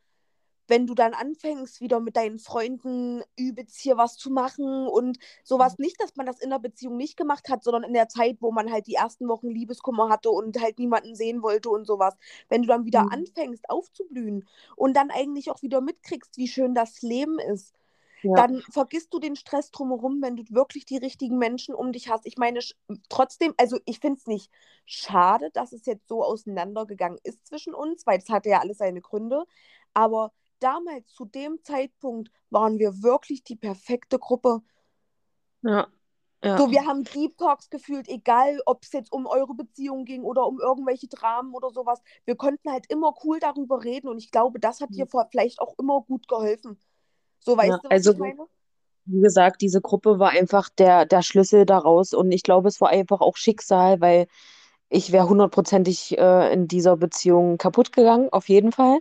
wenn du dann anfängst, wieder mit deinen Freunden übelst hier was zu machen und sowas, nicht, dass man das in der Beziehung nicht gemacht hat, sondern in der Zeit, wo man halt die ersten Wochen Liebeskummer hatte und halt niemanden sehen wollte und sowas. Wenn du dann wieder Mhm. anfängst aufzublühen und dann eigentlich auch wieder mitkriegst, wie schön das Leben ist, Ja, dann vergisst du den Stress drumherum, wenn du wirklich die richtigen Menschen um dich hast. Ich meine, trotzdem, also ich finde es nicht schade, dass es jetzt so auseinandergegangen ist zwischen uns, weil es hatte ja alles seine Gründe. Aber damals, zu dem Zeitpunkt, waren wir wirklich die perfekte Gruppe. ja, ja, So, wir haben Deep Talks gefühlt, egal ob es jetzt um eure Beziehung ging oder um irgendwelche Dramen oder sowas. Wir konnten halt immer cool darüber reden und ich glaube, das hat dir vor- vielleicht auch immer gut geholfen. So, weißt ja. du, was Also, ich meine? wie gesagt, diese Gruppe war einfach der, der Schlüssel daraus und ich glaube, es war einfach auch Schicksal, weil ich wäre hundertprozentig äh, in dieser Beziehung kaputt gegangen, auf jeden Fall.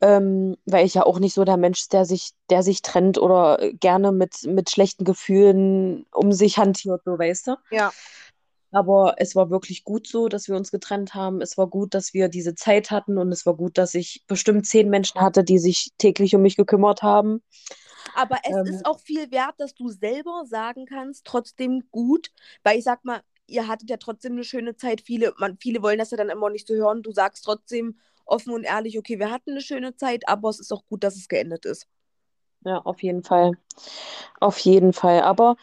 Ähm, weil ich ja auch nicht so der Mensch, ist, der sich, der sich trennt oder gerne mit, mit schlechten Gefühlen um sich hantiert, so weißt du. Ja. Aber es war wirklich gut so, dass wir uns getrennt haben. Es war gut, dass wir diese Zeit hatten und es war gut, dass ich bestimmt zehn Menschen hatte, die sich täglich um mich gekümmert haben. Aber es Ähm, ist auch viel wert, dass du selber sagen kannst, trotzdem gut, weil ich sag mal, ihr hattet ja trotzdem eine schöne Zeit. Viele, man, viele wollen das ja dann immer nicht so hören. Du sagst trotzdem offen und ehrlich, okay, wir hatten eine schöne Zeit, aber es ist auch gut, dass es geendet ist. Ja, auf jeden Fall. Auf jeden Fall. Aber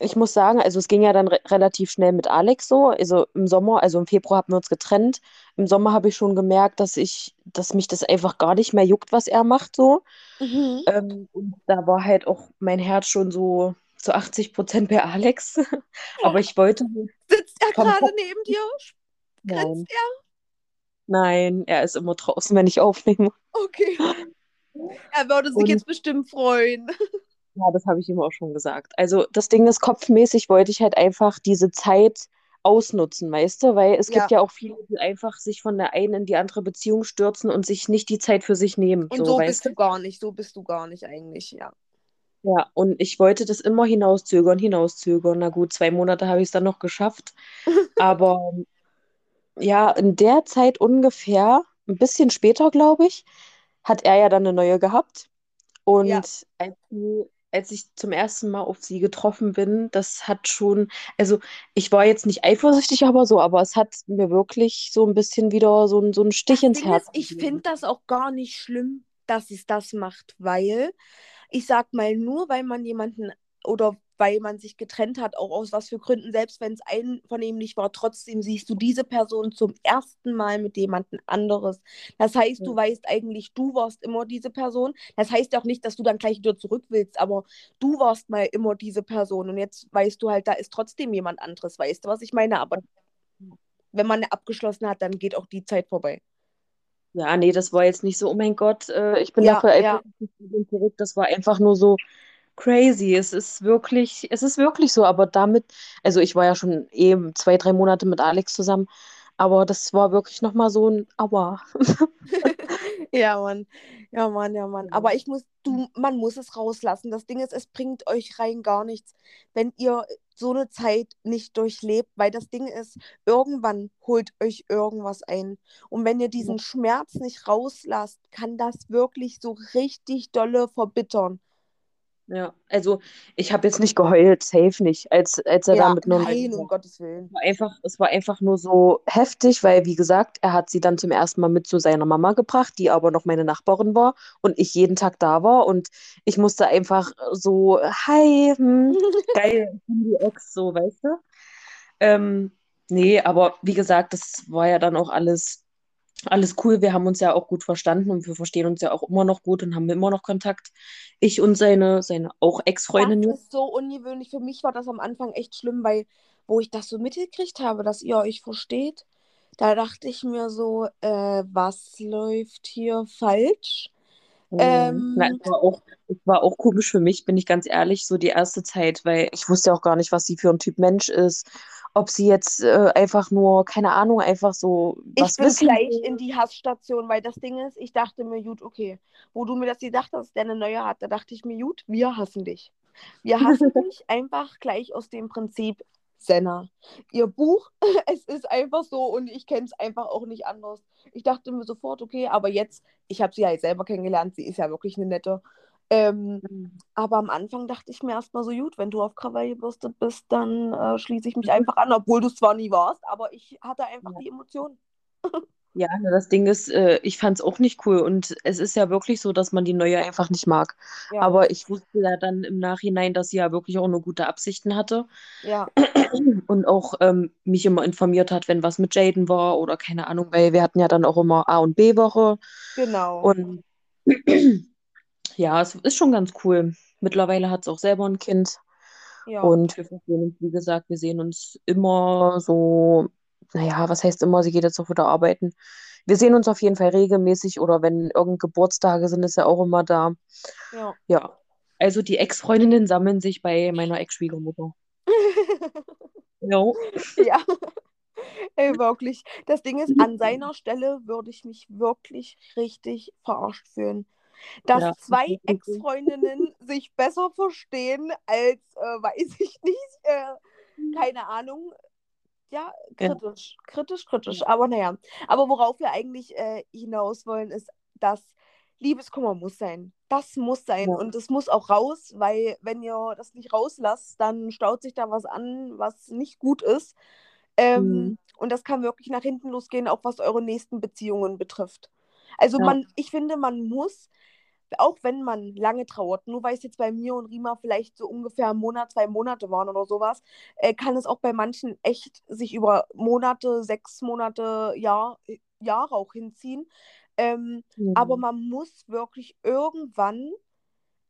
ich muss sagen, also es ging ja dann re relativ schnell mit Alex so. Also im Sommer, also im Februar haben wir uns getrennt. Im Sommer habe ich schon gemerkt, dass ich, dass mich das einfach gar nicht mehr juckt, was er macht so. Mhm. Ähm, und da war halt auch mein Herz schon so zu 80 Prozent bei Alex. Aber ich wollte Sitzt er gerade neben dir? Nein, er? nein, er ist immer draußen, wenn ich aufnehme. Okay. Er würde sich Und jetzt bestimmt freuen. Ja, das habe ich ihm auch schon gesagt. Also das Ding ist, kopfmäßig wollte ich halt einfach diese Zeit ausnutzen, weißt du? Weil es gibt Ja. ja auch viele, die einfach sich von der einen in die andere Beziehung stürzen und sich nicht die Zeit für sich nehmen, Und so, so bist du? du gar nicht. So bist du gar nicht eigentlich, ja. Ja, und ich wollte das immer hinauszögern, hinauszögern. Na gut, zwei Monate habe ich es dann noch geschafft. Aber ja, in der Zeit ungefähr, ein bisschen später, glaube ich, hat er ja dann eine neue gehabt. Und Ja. als die als ich zum ersten Mal auf sie getroffen bin, das hat schon, also ich war jetzt nicht eifersüchtig, aber so, aber es hat mir wirklich so ein bisschen wieder so, ein- so einen Stich Das ins Ding Herz ist, ich finde das auch gar nicht schlimm, dass es das macht, weil ich sag mal, nur weil man jemanden oder weil man sich getrennt hat, auch aus was für Gründen, selbst wenn es ein von ihm nicht war, trotzdem siehst du diese Person zum ersten Mal mit jemandem anderes. Das heißt, du Ja. weißt eigentlich, du warst immer diese Person. Das heißt auch nicht, dass du dann gleich wieder zurück willst, aber du warst mal immer diese Person und jetzt weißt du halt, da ist trotzdem jemand anderes. Weißt du, was ich meine? Aber wenn man abgeschlossen hat, dann geht auch die Zeit vorbei. Ja, nee, das war jetzt nicht so, oh mein Gott, äh, ich bin Ja, dafür ja. zurück. Das war einfach nur so crazy. Es ist wirklich, es ist wirklich so, aber damit, also ich war ja schon eben zwei, drei Monate mit Alex zusammen, aber das war wirklich nochmal so ein Aua. Ja, Mann. Ja, Mann, ja, Mann. Aber ich muss, du, man muss es rauslassen. Das Ding ist, es bringt euch rein gar nichts, wenn ihr so eine Zeit nicht durchlebt, weil das Ding ist, irgendwann holt euch irgendwas ein. Und wenn ihr diesen Schmerz nicht rauslasst, kann das wirklich so richtig dolle verbittern. Ja, also ich habe jetzt nicht geheult, safe nicht, als, als er Ja, mit nur nein, um Gottes Willen. war einfach, es war einfach nur so heftig, weil, wie gesagt, er hat sie dann zum ersten Mal mit zu seiner Mama gebracht, die aber noch meine Nachbarin war und ich jeden Tag da war und ich musste einfach so, hi, hm, geil, die Ex, so, weißt du? Ähm, nee, aber wie gesagt, das war ja dann auch alles, alles cool. Wir haben uns ja auch gut verstanden und wir verstehen uns ja auch immer noch gut und haben immer noch Kontakt. Ich und seine, seine auch Ex-Freundin Das ist so ungewöhnlich. Für mich war das am Anfang echt schlimm, weil, wo ich das so mitgekriegt habe, dass ihr euch versteht, da dachte ich mir so, äh, was läuft hier falsch? Na, Ähm, es war auch, es war auch komisch für mich, bin ich ganz ehrlich, so die erste Zeit, weil ich wusste auch gar nicht, was sie für ein Typ Mensch ist. Ob sie jetzt äh, einfach nur, keine Ahnung, einfach so ich was bin wissen gleich in die Hassstation, weil das Ding ist, ich dachte mir, gut, okay, wo du mir das gesagt hast, der eine neue hat, da dachte ich mir, gut, wir hassen dich. Wir hassen dich einfach gleich aus dem Prinzip Senna. Ihr Buch, es ist einfach so und ich kenne es einfach auch nicht anders. Ich dachte mir sofort, okay, aber jetzt, ich habe sie ja jetzt selber kennengelernt, sie ist ja wirklich eine nette. Ähm, aber am Anfang dachte ich mir erstmal so, gut, wenn du auf Krawall gebürstet bist, dann äh, schließe ich mich einfach an, obwohl du es zwar nie warst, aber ich hatte einfach Ja. die Emotionen. Ja, ne, das Ding ist, äh, ich fand es auch nicht cool und es ist ja wirklich so, dass man die neue einfach nicht mag. Ja, Aber ich wusste ja dann im Nachhinein, dass sie ja wirklich auch nur gute Absichten hatte ja, und auch ähm, mich immer informiert hat, wenn was mit Jaden war oder keine Ahnung, weil wir hatten ja dann auch immer A- und B-Woche genau. und ja, es ist schon ganz cool. Mittlerweile hat es auch selber ein Kind Ja, und wir verstehen uns, wie gesagt, wir sehen uns immer so, naja, was heißt immer, sie geht jetzt auch wieder arbeiten. Wir sehen uns auf jeden Fall regelmäßig oder wenn irgendeine Geburtstage sind, ist er auch immer da. ja. Ja, also die Ex-Freundinnen sammeln sich bei meiner Ex-Schwiegermutter. Jo. Ja, ey, wirklich. Das Ding ist, an seiner Stelle würde ich mich wirklich richtig verarscht fühlen. Dass Ja, zwei. Ex-Freundinnen sich besser verstehen als, äh, weiß ich nicht, äh, keine Ahnung. Ja, Ja. kritisch, kritisch, kritisch. Aber naja, aber worauf wir eigentlich äh, hinaus wollen, ist, dass Liebeskummer muss sein. Das muss sein Ja. und es muss auch raus, weil wenn ihr das nicht rauslasst, dann staut sich da was an, was nicht gut ist. Ähm, Mhm. Und das kann wirklich nach hinten losgehen, auch was eure nächsten Beziehungen betrifft. Also Ja. man, ich finde, man muss, auch wenn man lange trauert, nur weil es jetzt bei mir und Rima vielleicht so ungefähr ein Monat, zwei Monate waren oder sowas, äh, kann es auch bei manchen echt sich über Monate, sechs Monate, Jahr, Jahre auch hinziehen. Ähm, aber Mhm. man muss wirklich irgendwann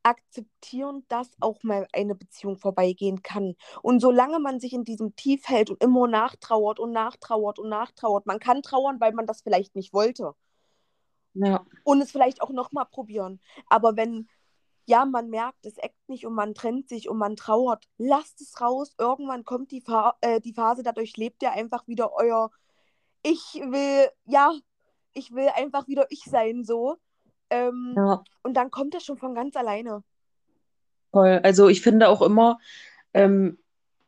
akzeptieren, dass auch mal eine Beziehung vorbeigehen kann. Und solange man sich in diesem Tief hält und immer nachtrauert und nachtrauert und nachtrauert, man kann trauern, weil man das vielleicht nicht wollte Ja. und es vielleicht auch nochmal probieren. Aber wenn, ja, man merkt, es eckt nicht und man trennt sich und man trauert, lasst es raus. Irgendwann kommt die, Fa äh, die Phase, dadurch lebt ihr einfach wieder euer, ich will, ja, ich will einfach wieder ich sein, so. Ähm, Ja. und dann kommt das schon von ganz alleine. Voll. Also ich finde auch immer, ähm,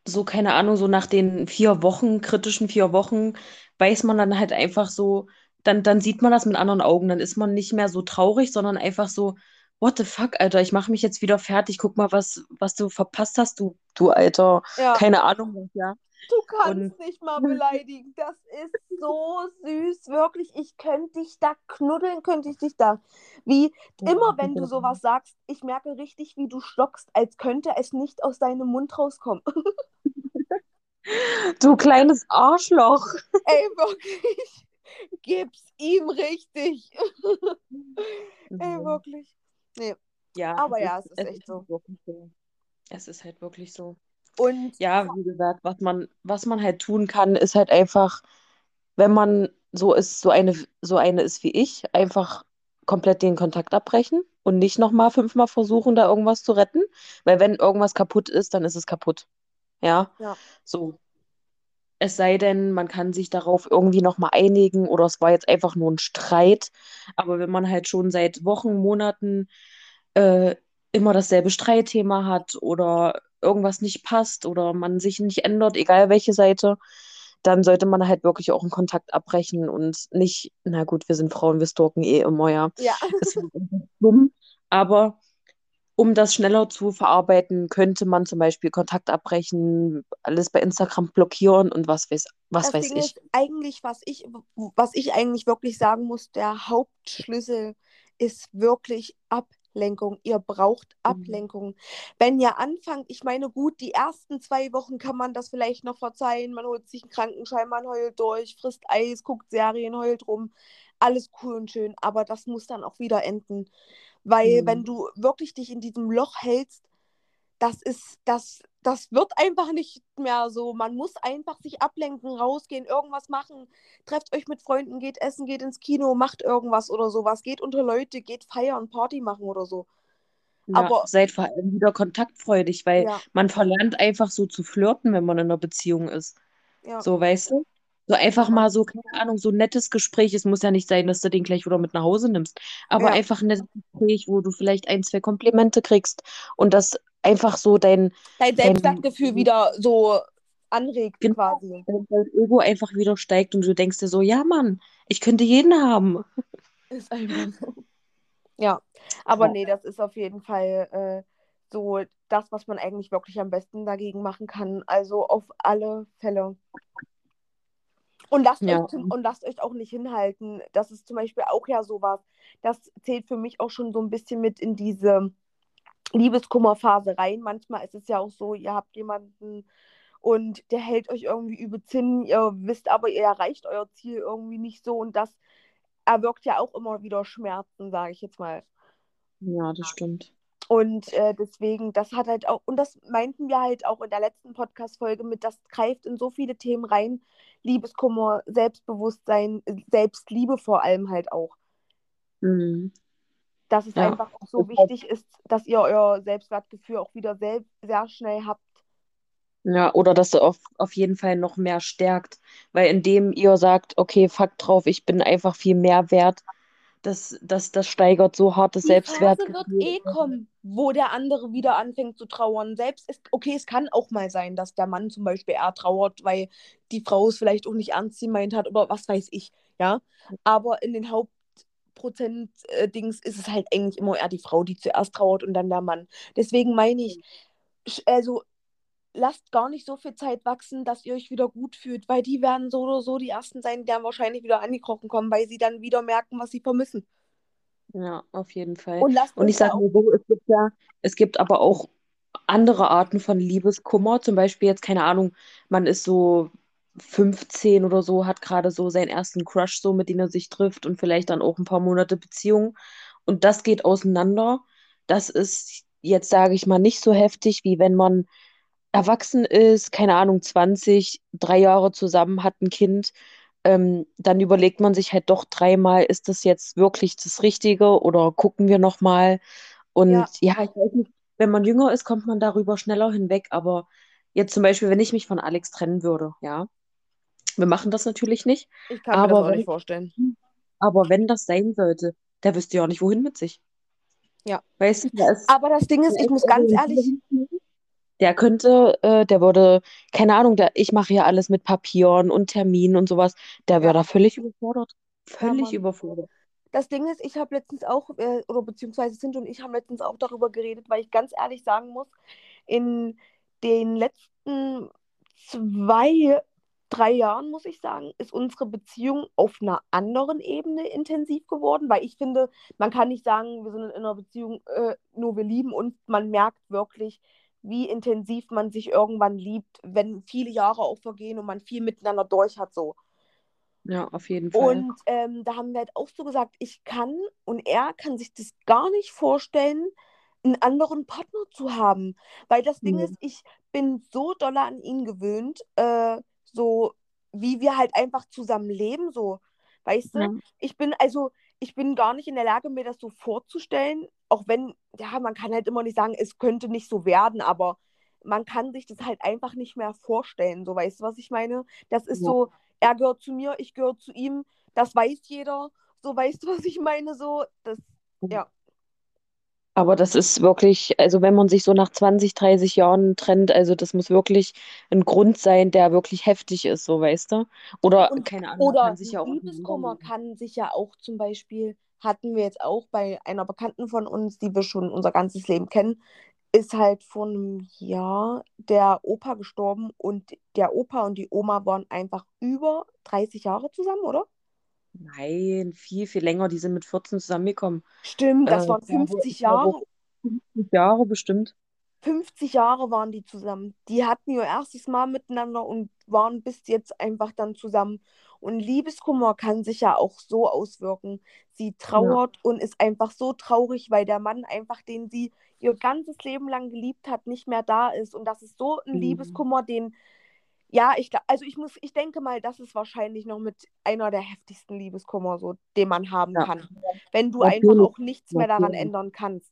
so, keine Ahnung, so nach den vier Wochen, kritischen vier Wochen, weiß man dann halt einfach so, dann, dann sieht man das mit anderen Augen. Dann ist man nicht mehr so traurig, sondern einfach so, what the fuck, Alter, ich mache mich jetzt wieder fertig. Guck mal, was, was du verpasst hast, du, du Alter. Ja. Keine Ahnung, ja. Du kannst Und- nicht mal beleidigen. Das ist so süß, wirklich. Ich könnte dich da knuddeln, könnte ich dich da. Wie immer, wenn du sowas sagst, ich merke richtig, wie du stockst, als könnte es nicht aus deinem Mund rauskommen. Du kleines Arschloch. Ey, wirklich. Gib's ihm richtig. Ey, wirklich. Ja, Aber es ja, es ist es echt so. wirklich so. Es ist halt wirklich so. Und Ja, wie gesagt, was man, was man halt tun kann, ist halt einfach, wenn man so ist, so eine, so eine ist wie ich, einfach komplett den Kontakt abbrechen und nicht nochmal fünfmal versuchen, da irgendwas zu retten. Weil wenn irgendwas kaputt ist, dann ist es kaputt. Ja. Ja. So. Es sei denn, man kann sich darauf irgendwie nochmal einigen oder es war jetzt einfach nur ein Streit. Aber wenn man halt schon seit Wochen, Monaten äh, immer dasselbe Streitthema hat oder irgendwas nicht passt oder man sich nicht ändert, egal welche Seite, dann sollte man halt wirklich auch einen Kontakt abbrechen und nicht, na gut, wir sind Frauen, wir stalken eh immer, ja. ja, Es ist einfach dumm, aber um das schneller zu verarbeiten, könnte man zum Beispiel Kontakt abbrechen, alles bei Instagram blockieren und was weiß, was das weiß Ding ich. ist eigentlich, was ich, was ich eigentlich wirklich sagen muss, der Hauptschlüssel ist wirklich Ablenkung. Ihr braucht Mhm. Ablenkung. Wenn ihr anfangt, ich meine, gut, die ersten zwei Wochen kann man das vielleicht noch verzeihen. Man holt sich einen Krankenschein, man heult durch, frisst Eis, guckt Serien, heult rum. Alles cool und schön, aber das muss dann auch wieder enden. Weil Mhm. wenn du wirklich dich in diesem Loch hältst, das ist, das, das wird einfach nicht mehr so. Man muss einfach sich ablenken, rausgehen, irgendwas machen. Trefft euch mit Freunden, geht essen, geht ins Kino, macht irgendwas oder sowas. Geht unter Leute, geht feiern, Party machen oder so. Ja, aber- seid vor allem wieder kontaktfreudig, weil Ja, man verlernt einfach so zu flirten, wenn man in einer Beziehung ist. ja. So, weißt du? So einfach mal so, keine Ahnung, so ein nettes Gespräch. Es muss ja nicht sein, dass du den gleich wieder mit nach Hause nimmst. Aber Ja. einfach ein nettes Gespräch, wo du vielleicht ein, zwei Komplimente kriegst und das einfach so dein, Dein Selbstwertgefühl wieder so anregt Genau. quasi. dein Ego einfach wieder steigt und du denkst dir so, ja Mann, ich könnte jeden haben. Ist einfach so. Ja, aber nee, das ist auf jeden Fall äh, so das, was man eigentlich wirklich am besten dagegen machen kann. Also auf alle Fälle. Und lasst, Ja. euch, und lasst euch auch nicht hinhalten. Das ist zum Beispiel auch ja sowas. Das zählt für mich auch schon so ein bisschen mit in diese Liebeskummerphase rein. Manchmal ist es ja auch so, ihr habt jemanden und der hält euch irgendwie übelst hin, ihr wisst aber, ihr erreicht euer Ziel irgendwie nicht so und das erwirkt ja auch immer wieder Schmerzen, sage ich jetzt mal. Ja, das stimmt. Und äh, deswegen, das hat halt auch, und das meinten wir halt auch in der letzten Podcast-Folge mit, das greift in so viele Themen rein. Liebeskummer, Selbstbewusstsein, Selbstliebe vor allem halt auch. Mhm. Dass es Ja. einfach auch so wichtig ist, dass ihr euer Selbstwertgefühl auch wieder sehr, sehr schnell habt. Ja, oder dass du auf, auf jeden Fall noch mehr stärkt, weil indem ihr sagt, okay, fuck drauf, ich bin einfach viel mehr wert, das, das, das steigert so hart das Die Phase wird eh kommen, wo der andere wieder anfängt zu trauern. Selbst ist, okay, es kann auch mal sein, dass der Mann zum Beispiel eher trauert, weil die Frau es vielleicht auch nicht ernst gemeint hat oder was weiß ich, ja. Aber in den Hauptprozent-Dings ist es halt eigentlich immer eher die Frau, die zuerst trauert und dann der Mann. Deswegen meine ich, sch- also lasst gar nicht so viel Zeit wachsen, dass ihr euch wieder gut fühlt, weil die werden so oder so die Ersten sein, die dann wahrscheinlich wieder angekrochen kommen, weil sie dann wieder merken, was sie vermissen. Ja, auf jeden Fall. Und Und ich sage so, es gibt ja, es gibt aber auch andere Arten von Liebeskummer. Zum Beispiel jetzt, keine Ahnung, man ist so 15 oder so, hat gerade so seinen ersten Crush, so mit dem er sich trifft und vielleicht dann auch ein paar Monate Beziehung. Und das geht auseinander. Das ist jetzt, sage ich mal, nicht so heftig, wie wenn man erwachsen ist, keine Ahnung, 20, drei Jahre zusammen, hat ein Kind. Ähm, dann überlegt man sich halt doch dreimal, ist das jetzt wirklich das Richtige oder gucken wir nochmal? Und Ja. ja, ich weiß nicht, wenn man jünger ist, kommt man darüber schneller hinweg. Aber jetzt zum Beispiel, wenn ich mich von Alex trennen würde, ja, wir machen das natürlich nicht. Ich kann mir das Aber auch wenn- nicht vorstellen. Aber wenn das sein sollte, der wüsste ja auch nicht, wohin mit sich. Ja. Weißt du, da Aber das Ding ist, ich muss ganz irgendwie- ehrlich, Der könnte, äh, der würde, keine Ahnung, der, ich mache ja alles mit Papieren und Terminen und sowas. Der wäre Ja. da völlig überfordert. Völlig Mann. überfordert. das Ding ist, ich habe letztens auch, äh, oder beziehungsweise Sind und ich haben letztens auch darüber geredet, weil ich ganz ehrlich sagen muss, in den letzten zwei, drei Jahren, muss ich sagen, ist unsere Beziehung auf einer anderen Ebene intensiv geworden, weil ich finde, man kann nicht sagen, wir sind in einer Beziehung, äh, nur wir lieben uns. Man merkt wirklich, wie intensiv man sich irgendwann liebt, wenn viele Jahre auch vergehen und man viel miteinander durch hat, so. Ja, auf jeden Fall. Und ähm, da haben wir halt auch so gesagt, ich kann und er kann sich das gar nicht vorstellen, einen anderen Partner zu haben. Weil das Ding Mhm. ist, ich bin so doll an ihn gewöhnt, äh, so wie wir halt einfach zusammen leben, so. Weißt du? Ja. Ich bin, also, ich bin gar nicht in der Lage, mir das so vorzustellen, auch wenn, ja, man kann halt immer nicht sagen, es könnte nicht so werden, aber man kann sich das halt einfach nicht mehr vorstellen, so, weißt du, was ich meine? Das ist Ja. so, er gehört zu mir, ich gehöre zu ihm, das weiß jeder, so, weißt du, was ich meine, so, das, ja. Aber das ist wirklich, also wenn man sich so nach 20, 30 Jahren trennt, also das muss wirklich ein Grund sein, der wirklich heftig ist, so weißt du? Oder Und, keine Ahnung, oder kann sich ja auch Liebeskummer kann sich ja auch zum Beispiel, hatten wir jetzt auch bei einer Bekannten von uns, die wir schon unser ganzes Leben kennen, ist halt vor einem Jahr der Opa gestorben und der Opa und die Oma waren einfach über 30 Jahre zusammen, oder? Nein, viel, viel länger. Die sind mit 14 zusammengekommen. Stimmt, das Äh, waren ich glaube, 50 ich glaube Jahre. 50 Jahre bestimmt. 50 Jahre waren die zusammen. Die hatten ihr erstes Mal miteinander und waren bis jetzt einfach dann zusammen. Und Liebeskummer kann sich ja auch so auswirken. Sie Ja. trauert und ist einfach so traurig, weil der Mann einfach, den sie ihr ganzes Leben lang geliebt hat, nicht mehr da ist. Und das ist so ein Mhm. Liebeskummer, den, ja, ich also ich muss, ich denke mal, das ist wahrscheinlich noch mit einer der heftigsten Liebeskummer, so, den man haben Ja, kann. Wenn du einfach natürlich, auch nichts mehr daran natürlich. ändern kannst.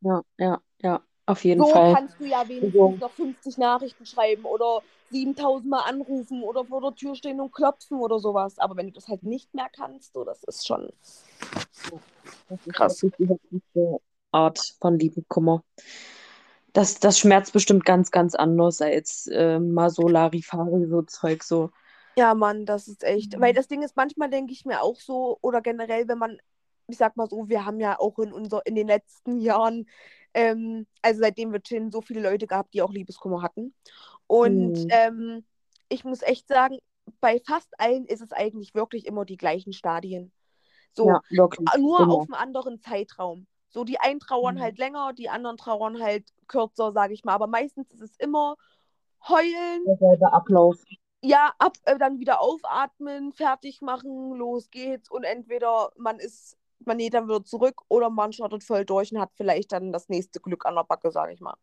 Ja, ja, ja, auf jeden So Fall. kannst du ja wenigstens noch 50 Nachrichten schreiben oder 7000 Mal anrufen oder vor der Tür stehen und klopfen oder sowas. Aber wenn du das halt nicht mehr kannst, so, das ist schon das ist krass. die Art von Liebeskummer. Das, das schmerzt bestimmt ganz, ganz anders als äh, mal so Larifari, so Zeug, so. Ja, Mann, das ist echt. Weil das Ding ist, manchmal denke ich mir auch so, oder generell, wenn man, ich sag mal so, wir haben ja auch in, unser, in den letzten Jahren, ähm, also seitdem wir chillen, so viele Leute gehabt, die auch Liebeskummer hatten. Und Hm. ähm, ich muss echt sagen, bei fast allen ist es eigentlich wirklich immer die gleichen Stadien. So, Ja, wirklich, nur immer. auf einem anderen Zeitraum. So, die einen trauern Mhm. halt länger, die anderen trauern halt kürzer, sage ich mal. Aber meistens ist es immer heulen, Derselbe Ablauf. ja, ab, äh, dann wieder aufatmen, fertig machen, los geht's. Und entweder man ist, man geht dann wieder zurück oder man startet voll durch und hat vielleicht dann das nächste Glück an der Backe, sage ich mal.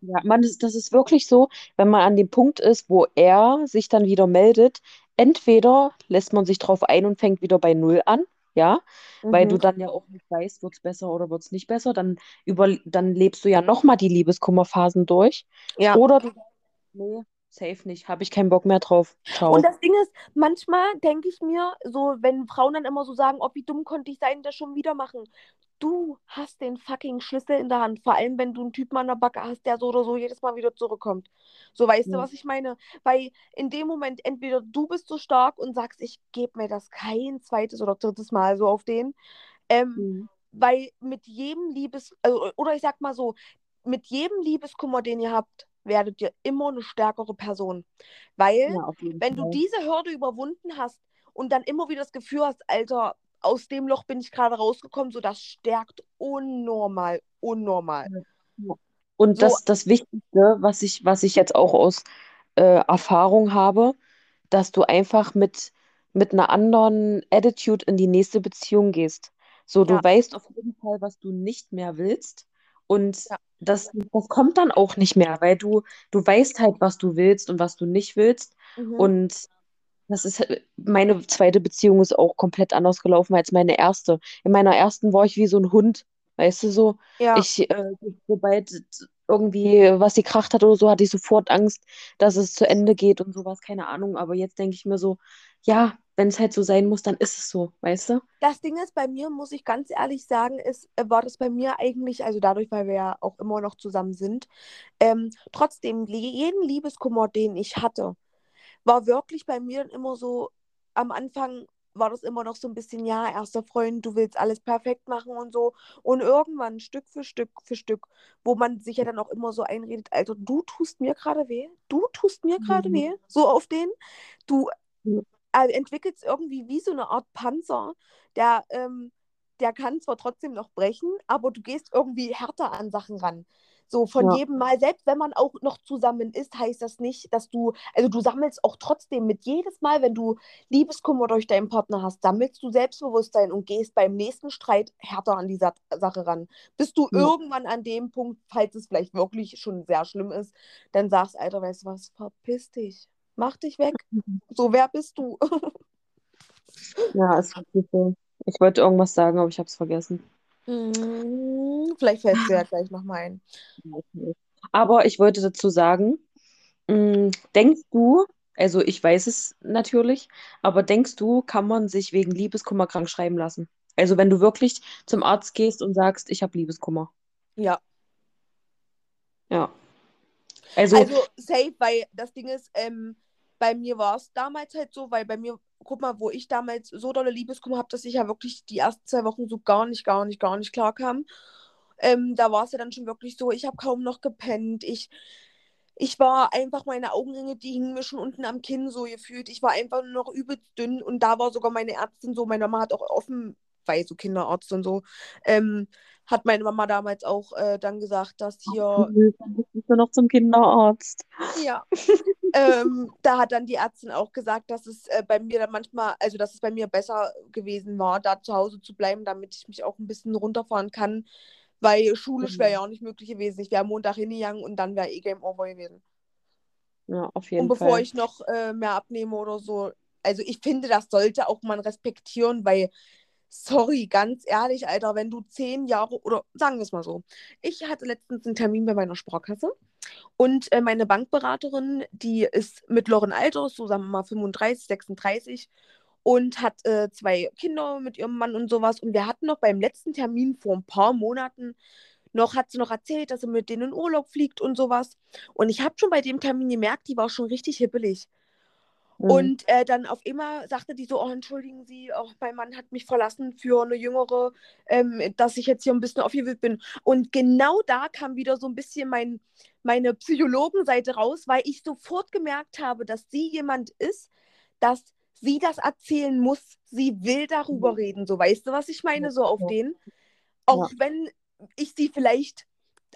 Ja, man, das, das ist wirklich so, wenn man an dem Punkt ist, wo er sich dann wieder meldet, entweder lässt man sich drauf ein und fängt wieder bei Null an, ja, weil du Mhm. dann ja auch nicht weißt, wird es besser oder wird es nicht besser, dann, über, dann lebst du ja nochmal die Liebeskummerphasen durch. Ja. Oder du sagst, nee, safe nicht, habe ich keinen Bock mehr drauf. Und Ciao. das Ding ist, manchmal denke ich mir, so, wenn Frauen dann immer so sagen, oh, wie dumm konnte ich sein, das schon wieder machen. Du hast den fucking Schlüssel in der Hand. Vor allem, wenn du einen Typen an der Backe hast, der so oder so jedes Mal wieder zurückkommt. So, weißt du, Ja. was ich meine? Weil in dem Moment entweder du bist so stark und sagst, ich gebe mir das kein zweites oder drittes Mal so auf den. Ähm, Mhm. weil mit jedem Liebes, also, oder ich sag mal so, mit jedem Liebeskummer, den ihr habt, werdet ihr immer eine stärkere Person. Weil, Ja, wenn du diese Hürde überwunden hast und dann immer wieder das Gefühl hast, Alter, aus dem Loch bin ich gerade rausgekommen, so das stärkt unnormal, unnormal. Ja. Und So, das, das Wichtigste, was ich, was ich jetzt auch aus äh, Erfahrung habe, dass du einfach mit, mit einer anderen Attitude in die nächste Beziehung gehst. So, du ja, weißt auf jeden Fall, was du nicht mehr willst. Und ja, das, das kommt dann auch nicht mehr, weil du, du weißt halt, was du willst und was du nicht willst. mhm, Und das ist, meine zweite Beziehung ist auch komplett anders gelaufen als meine erste. In meiner ersten war ich wie so ein Hund, weißt du, so. ja, Ich, äh, sobald irgendwie was gekracht hat oder so, hatte ich sofort Angst, dass es zu Ende geht und sowas, keine Ahnung. Aber jetzt denke ich mir so, ja, wenn es halt so sein muss, dann ist es so, weißt du? Das Ding ist, bei mir, muss ich ganz ehrlich sagen, ist, äh, war das bei mir eigentlich, also dadurch, weil wir ja auch immer noch zusammen sind, ähm, trotzdem, jeden Liebeskummer, den ich hatte, war wirklich bei mir dann immer so am Anfang war das immer noch so ein bisschen, ja, erster Freund, du willst alles perfekt machen und so. Und irgendwann Stück für Stück für Stück, wo man sich ja dann auch immer so einredet, also du tust mir gerade weh, du tust mir gerade Mhm. weh, so auf den. Du Äh, entwickelst irgendwie wie so eine Art Panzer, der, ähm, der kann zwar trotzdem noch brechen, aber du gehst irgendwie härter an Sachen ran. So von Ja. jedem Mal, selbst wenn man auch noch zusammen ist, heißt das nicht, dass du, also du sammelst auch trotzdem mit jedes Mal, wenn du Liebeskummer durch deinen Partner hast, sammelst du Selbstbewusstsein und gehst beim nächsten Streit härter an die Sa Sache ran. Bis du Ja. irgendwann an dem Punkt, falls es vielleicht wirklich schon sehr schlimm ist, dann sagst, Alter, weißt du was, verpiss dich. Mach dich weg. Mhm. So, wer bist du? Ja, ist wirklich so. Ich wollte irgendwas sagen, aber ich habe es vergessen. Mm, Vielleicht fällst du ja gleich nochmal ein. Aber ich wollte dazu sagen, mh, denkst du, also ich weiß es natürlich, aber denkst du, kann man sich wegen Liebeskummer krank schreiben lassen? Also wenn du wirklich zum Arzt gehst und sagst, ich habe Liebeskummer. Ja. Ja. Also, Also safe, weil das Ding ist, ähm, bei mir war es damals halt so, weil bei mir, guck mal, wo ich damals so dolle Liebeskummer habe, dass ich ja wirklich die ersten zwei Wochen so gar nicht, gar nicht, gar nicht klar kam. Ähm, da war es ja dann schon wirklich so, ich habe kaum noch gepennt. Ich, ich war einfach, meine Augenringe, die hingen mir schon unten am Kinn so gefühlt. Ich war einfach nur noch übelst dünn und da war sogar meine Ärztin so, meine Mama hat auch offen, weil so Kinderarzt und so, ähm, hat meine Mama damals auch äh, dann gesagt, dass hier dann bist du noch zum Kinderarzt. Ja. ähm, da hat dann die Ärztin auch gesagt, dass es äh, bei mir dann manchmal, also dass es bei mir besser gewesen war, da zu Hause zu bleiben, damit ich mich auch ein bisschen runterfahren kann, weil schulisch wäre ja auch nicht möglich gewesen. Ich wäre Montag hingegangen und dann wäre eh Game Over gewesen. Ja, auf Und jeden bevor Fall. ich noch äh, mehr abnehme oder so, also ich finde, das sollte auch man respektieren, weil, sorry, ganz ehrlich, Alter, wenn du zehn Jahre, oder sagen wir es mal so, ich hatte letztens einen Termin bei meiner Sparkasse und äh, meine Bankberaterin, die ist mittleren Alters, so sagen wir mal 35, 36 und hat äh, zwei Kinder mit ihrem Mann und sowas. Und wir hatten noch beim letzten Termin vor ein paar Monaten noch, hat sie noch erzählt, dass sie mit denen in Urlaub fliegt und sowas. Und ich habe schon bei dem Termin gemerkt, die war schon richtig hippelig. Mhm. Und äh, dann auf immer sagte die so, oh, entschuldigen Sie, oh, mein Mann hat mich verlassen für eine jüngere, ähm, dass ich jetzt hier ein bisschen aufgewühlt bin. Und genau da kam wieder so ein bisschen mein, meine Psychologenseite raus, weil ich sofort gemerkt habe, dass sie jemand ist, dass sie das erzählen muss. Sie will darüber reden. So, weißt du, was ich meine? So auf Ja. den. Auch wenn ich sie vielleicht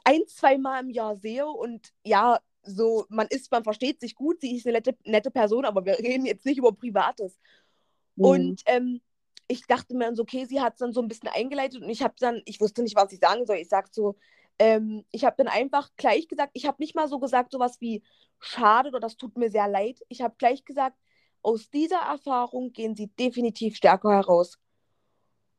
ein, zwei Mal im Jahr sehe und ja, so, man ist, man versteht sich gut, sie ist eine nette, nette Person, aber wir reden jetzt nicht über Privates. Mhm. Und ähm, ich dachte mir dann so, okay, sie hat es dann so ein bisschen eingeleitet und ich habe dann, ich wusste nicht, was ich sagen soll. Ich sag so, ähm, ich habe dann einfach gleich gesagt, ich habe nicht mal so gesagt, sowas wie schade oder das tut mir sehr leid. Ich habe gleich gesagt, aus dieser Erfahrung gehen sie definitiv stärker heraus.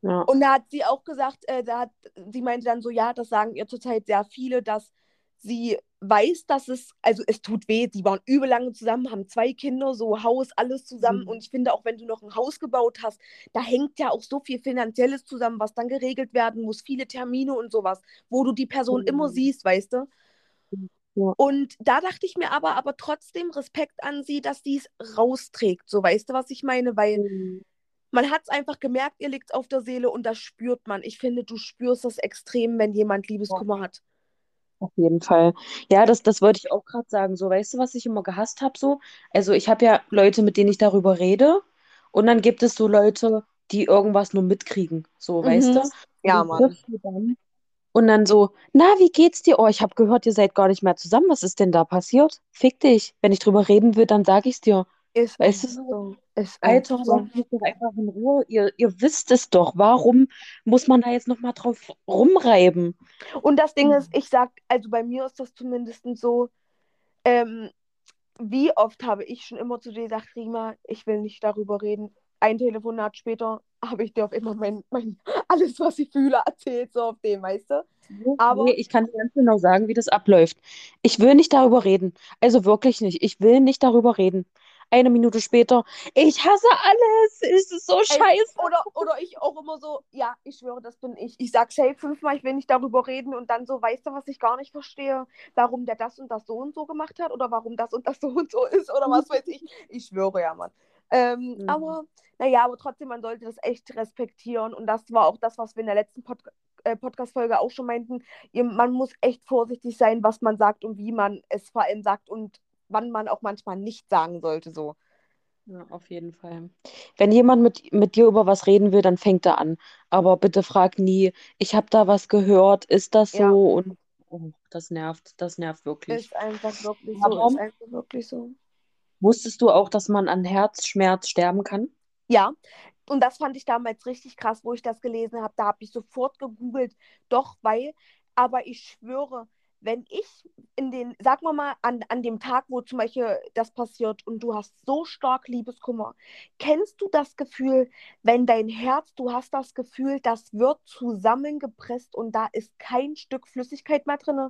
Ja. Und da hat sie auch gesagt, äh, da hat, sie meinte dann so, ja, das sagen ihr zurzeit sehr viele, dass sie weiß, dass es, also es tut weh, sie waren übel lange zusammen, haben zwei Kinder, so Haus, alles zusammen. Mhm. Und ich finde auch, wenn du noch ein Haus gebaut hast, da hängt ja auch so viel Finanzielles zusammen, was dann geregelt werden muss, viele Termine und sowas, wo du die Person Mhm. immer siehst, weißt du? Ja. Und da dachte ich mir aber, aber trotzdem Respekt an sie, dass sie es rausträgt. So, weißt du, was ich meine? Weil Mhm. man hat es einfach gemerkt, ihr liegt auf der Seele und das spürt man. Ich finde, du spürst das extrem, wenn jemand Liebeskummer hat. Auf jeden Fall. Ja, das, das wollte ich auch gerade sagen. So, weißt du, was ich immer gehasst habe? So, also ich habe ja Leute, mit denen ich darüber rede, und dann gibt es so Leute, die irgendwas nur mitkriegen. So, weißt du? Mhm. Ja, Und Mann. dann Und dann so, na, wie geht's dir? Oh, ich habe gehört, ihr seid gar nicht mehr zusammen. Was ist denn da passiert? Fick dich. Wenn ich drüber reden will, dann sag ich's dir. Ist Weißt du so? Ist Alter, so. lasst doch einfach in Ruhe. Ihr, ihr wisst es doch. Warum muss man da jetzt nochmal drauf rumreiben? Und das Ding ist, ich sag, also bei mir ist das zumindest so, ähm, wie oft habe ich schon immer zu dir gesagt, Rima, ich will nicht darüber reden. Ein Telefonat später habe ich dir auf immer mein, mein, alles, was ich fühle, erzählt, so auf dem, weißt du? Aber- Nee, ich kann dir ganz genau sagen, wie das abläuft. Ich will nicht darüber reden. Also wirklich nicht. Ich will nicht darüber reden. Eine Minute später, ich hasse alles. Es ist so Ey, scheiße. Oder, oder ich auch immer so, ja, ich schwöre, das bin ich. Ich sag safe fünfmal, ich will nicht darüber reden und dann so, weißt du, was ich gar nicht verstehe? Warum der das und das so und so gemacht hat oder warum das und das so und so ist oder was weiß ich. Ich schwöre ja, Mann. Ähm, Mhm. Aber, naja, aber trotzdem, man sollte das echt respektieren. Und das war auch das, was wir in der letzten Pod äh, Podcast-Folge auch schon meinten. Man muss echt vorsichtig sein, was man sagt und wie man es vor allem sagt und wann man auch manchmal nicht sagen sollte. So. Ja, auf jeden Fall. Wenn jemand mit, mit dir über was reden will, dann fängt er an. Aber bitte frag nie, ich habe da was gehört, ist das Ja. so? Und oh, das nervt, das nervt wirklich. Ist einfach wirklich so. Ist einfach wirklich so. Wusstest du auch, dass man an Herzschmerz sterben kann? Ja, und das fand ich damals richtig krass, wo ich das gelesen habe. Da habe ich sofort gegoogelt, doch, weil, aber ich schwöre, wenn ich in den, sag mal mal, an, an dem Tag, wo zum Beispiel das passiert und du hast so stark Liebeskummer, kennst du das Gefühl, wenn dein Herz, du hast das Gefühl, das wird zusammengepresst und da ist kein Stück Flüssigkeit mehr drin?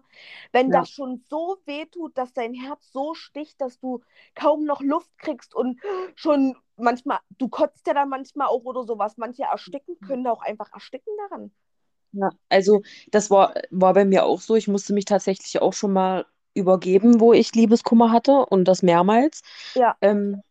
Wenn Ja. das schon so weh tut, dass dein Herz so sticht, dass du kaum noch Luft kriegst und schon manchmal, du kotzt ja dann manchmal auch oder sowas. Manche ersticken, können auch einfach ersticken daran. Ja, also das war, war bei mir auch so. Ich musste mich tatsächlich auch schon mal übergeben, wo ich Liebeskummer hatte und das mehrmals. Ja. Ähm,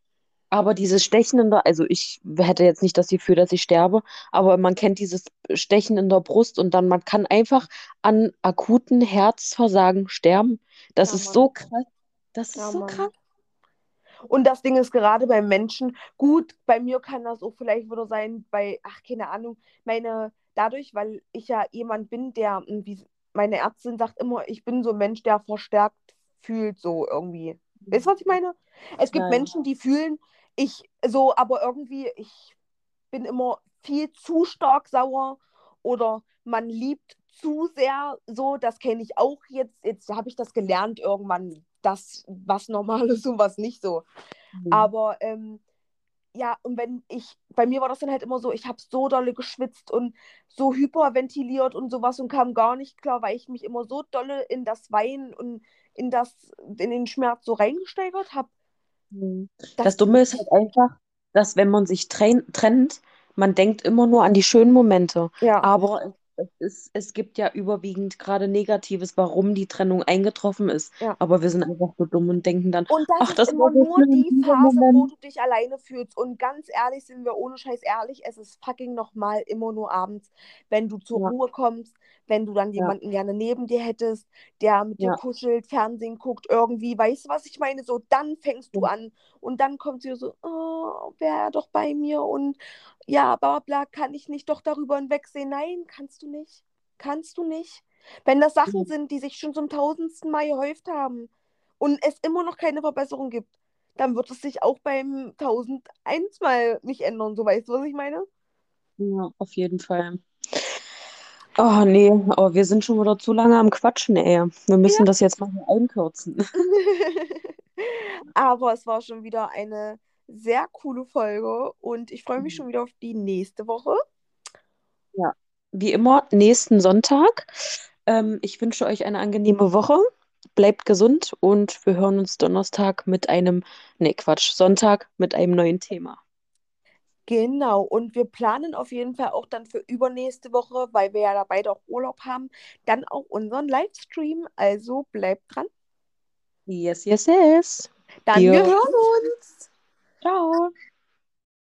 aber dieses Stechen in der, also ich hätte jetzt nicht das Gefühl, dass ich sterbe, aber man kennt dieses Stechen in der Brust und dann man kann einfach an akuten Herzversagen sterben. Das Ja, ist Mann. so krass. Das ist Ja, so Mann. krass. Und das Ding ist gerade bei Menschen, gut, bei mir kann das auch vielleicht wieder sein, bei, ach, keine Ahnung, meine, dadurch, weil ich ja jemand bin, der, wie meine Ärztin sagt immer, ich bin so ein Mensch, der verstärkt fühlt, so irgendwie. Weißt du, was ich meine? Es gibt ja. Menschen, die fühlen, ich so, aber irgendwie, ich bin immer viel zu stark sauer oder man liebt zu sehr, so, das kenne ich auch jetzt, jetzt habe ich das gelernt irgendwann, das, was normal ist und was nicht so. Mhm. Aber ähm, ja, und wenn ich, bei mir war das dann halt immer so, ich habe so dolle geschwitzt und so hyperventiliert und sowas und kam gar nicht klar, weil ich mich immer so dolle in das Weinen und in das, in den Schmerz so reingesteigert habe. Mhm. Das Dumme ist halt einfach, dass wenn man sich tren trennt, man denkt immer nur an die schönen Momente. Ja, Aber es, ist, es gibt ja überwiegend gerade Negatives, warum die Trennung eingetroffen ist. Ja. Aber wir sind einfach so dumm und denken dann, und das ach, ist das immer nur die Phase, wo Moment. du dich alleine fühlst. Und ganz ehrlich, sind wir ohne Scheiß ehrlich, es ist fucking nochmal immer nur abends, wenn du zur Ja. Ruhe kommst, wenn du dann Ja. jemanden gerne neben dir hättest, der mit dir Ja. kuschelt, Fernsehen guckt, irgendwie, weißt du, was ich meine? So, dann fängst du Ja. an und dann kommt sie so, oh, wäre er doch bei mir und ja, bla bla, kann ich nicht doch darüber hinwegsehen? Nein, kannst du nicht. Kannst du nicht. Wenn das Sachen Ja. sind, die sich schon zum tausendsten Mal gehäuft haben und es immer noch keine Verbesserung gibt, dann wird es sich auch beim 1001 Mal nicht ändern. So weißt du, was ich meine? Ja, auf jeden Fall. Oh nee, oh, wir sind schon wieder zu lange am Quatschen, ey. Wir müssen das jetzt mal einkürzen. Aber es war schon wieder eine sehr coole Folge und ich freue mich schon wieder auf die nächste Woche. Wie immer, nächsten Sonntag. Ähm, ich wünsche euch eine angenehme Woche. Bleibt gesund und wir hören uns Donnerstag mit einem, nee, Quatsch, Sonntag mit einem neuen Thema. Genau, und wir planen auf jeden Fall auch dann für übernächste Woche, weil wir ja da beide auch Urlaub haben, dann auch unseren Livestream. Also bleibt dran. Yes, yes, yes. Dann wir hören uns. Ciao.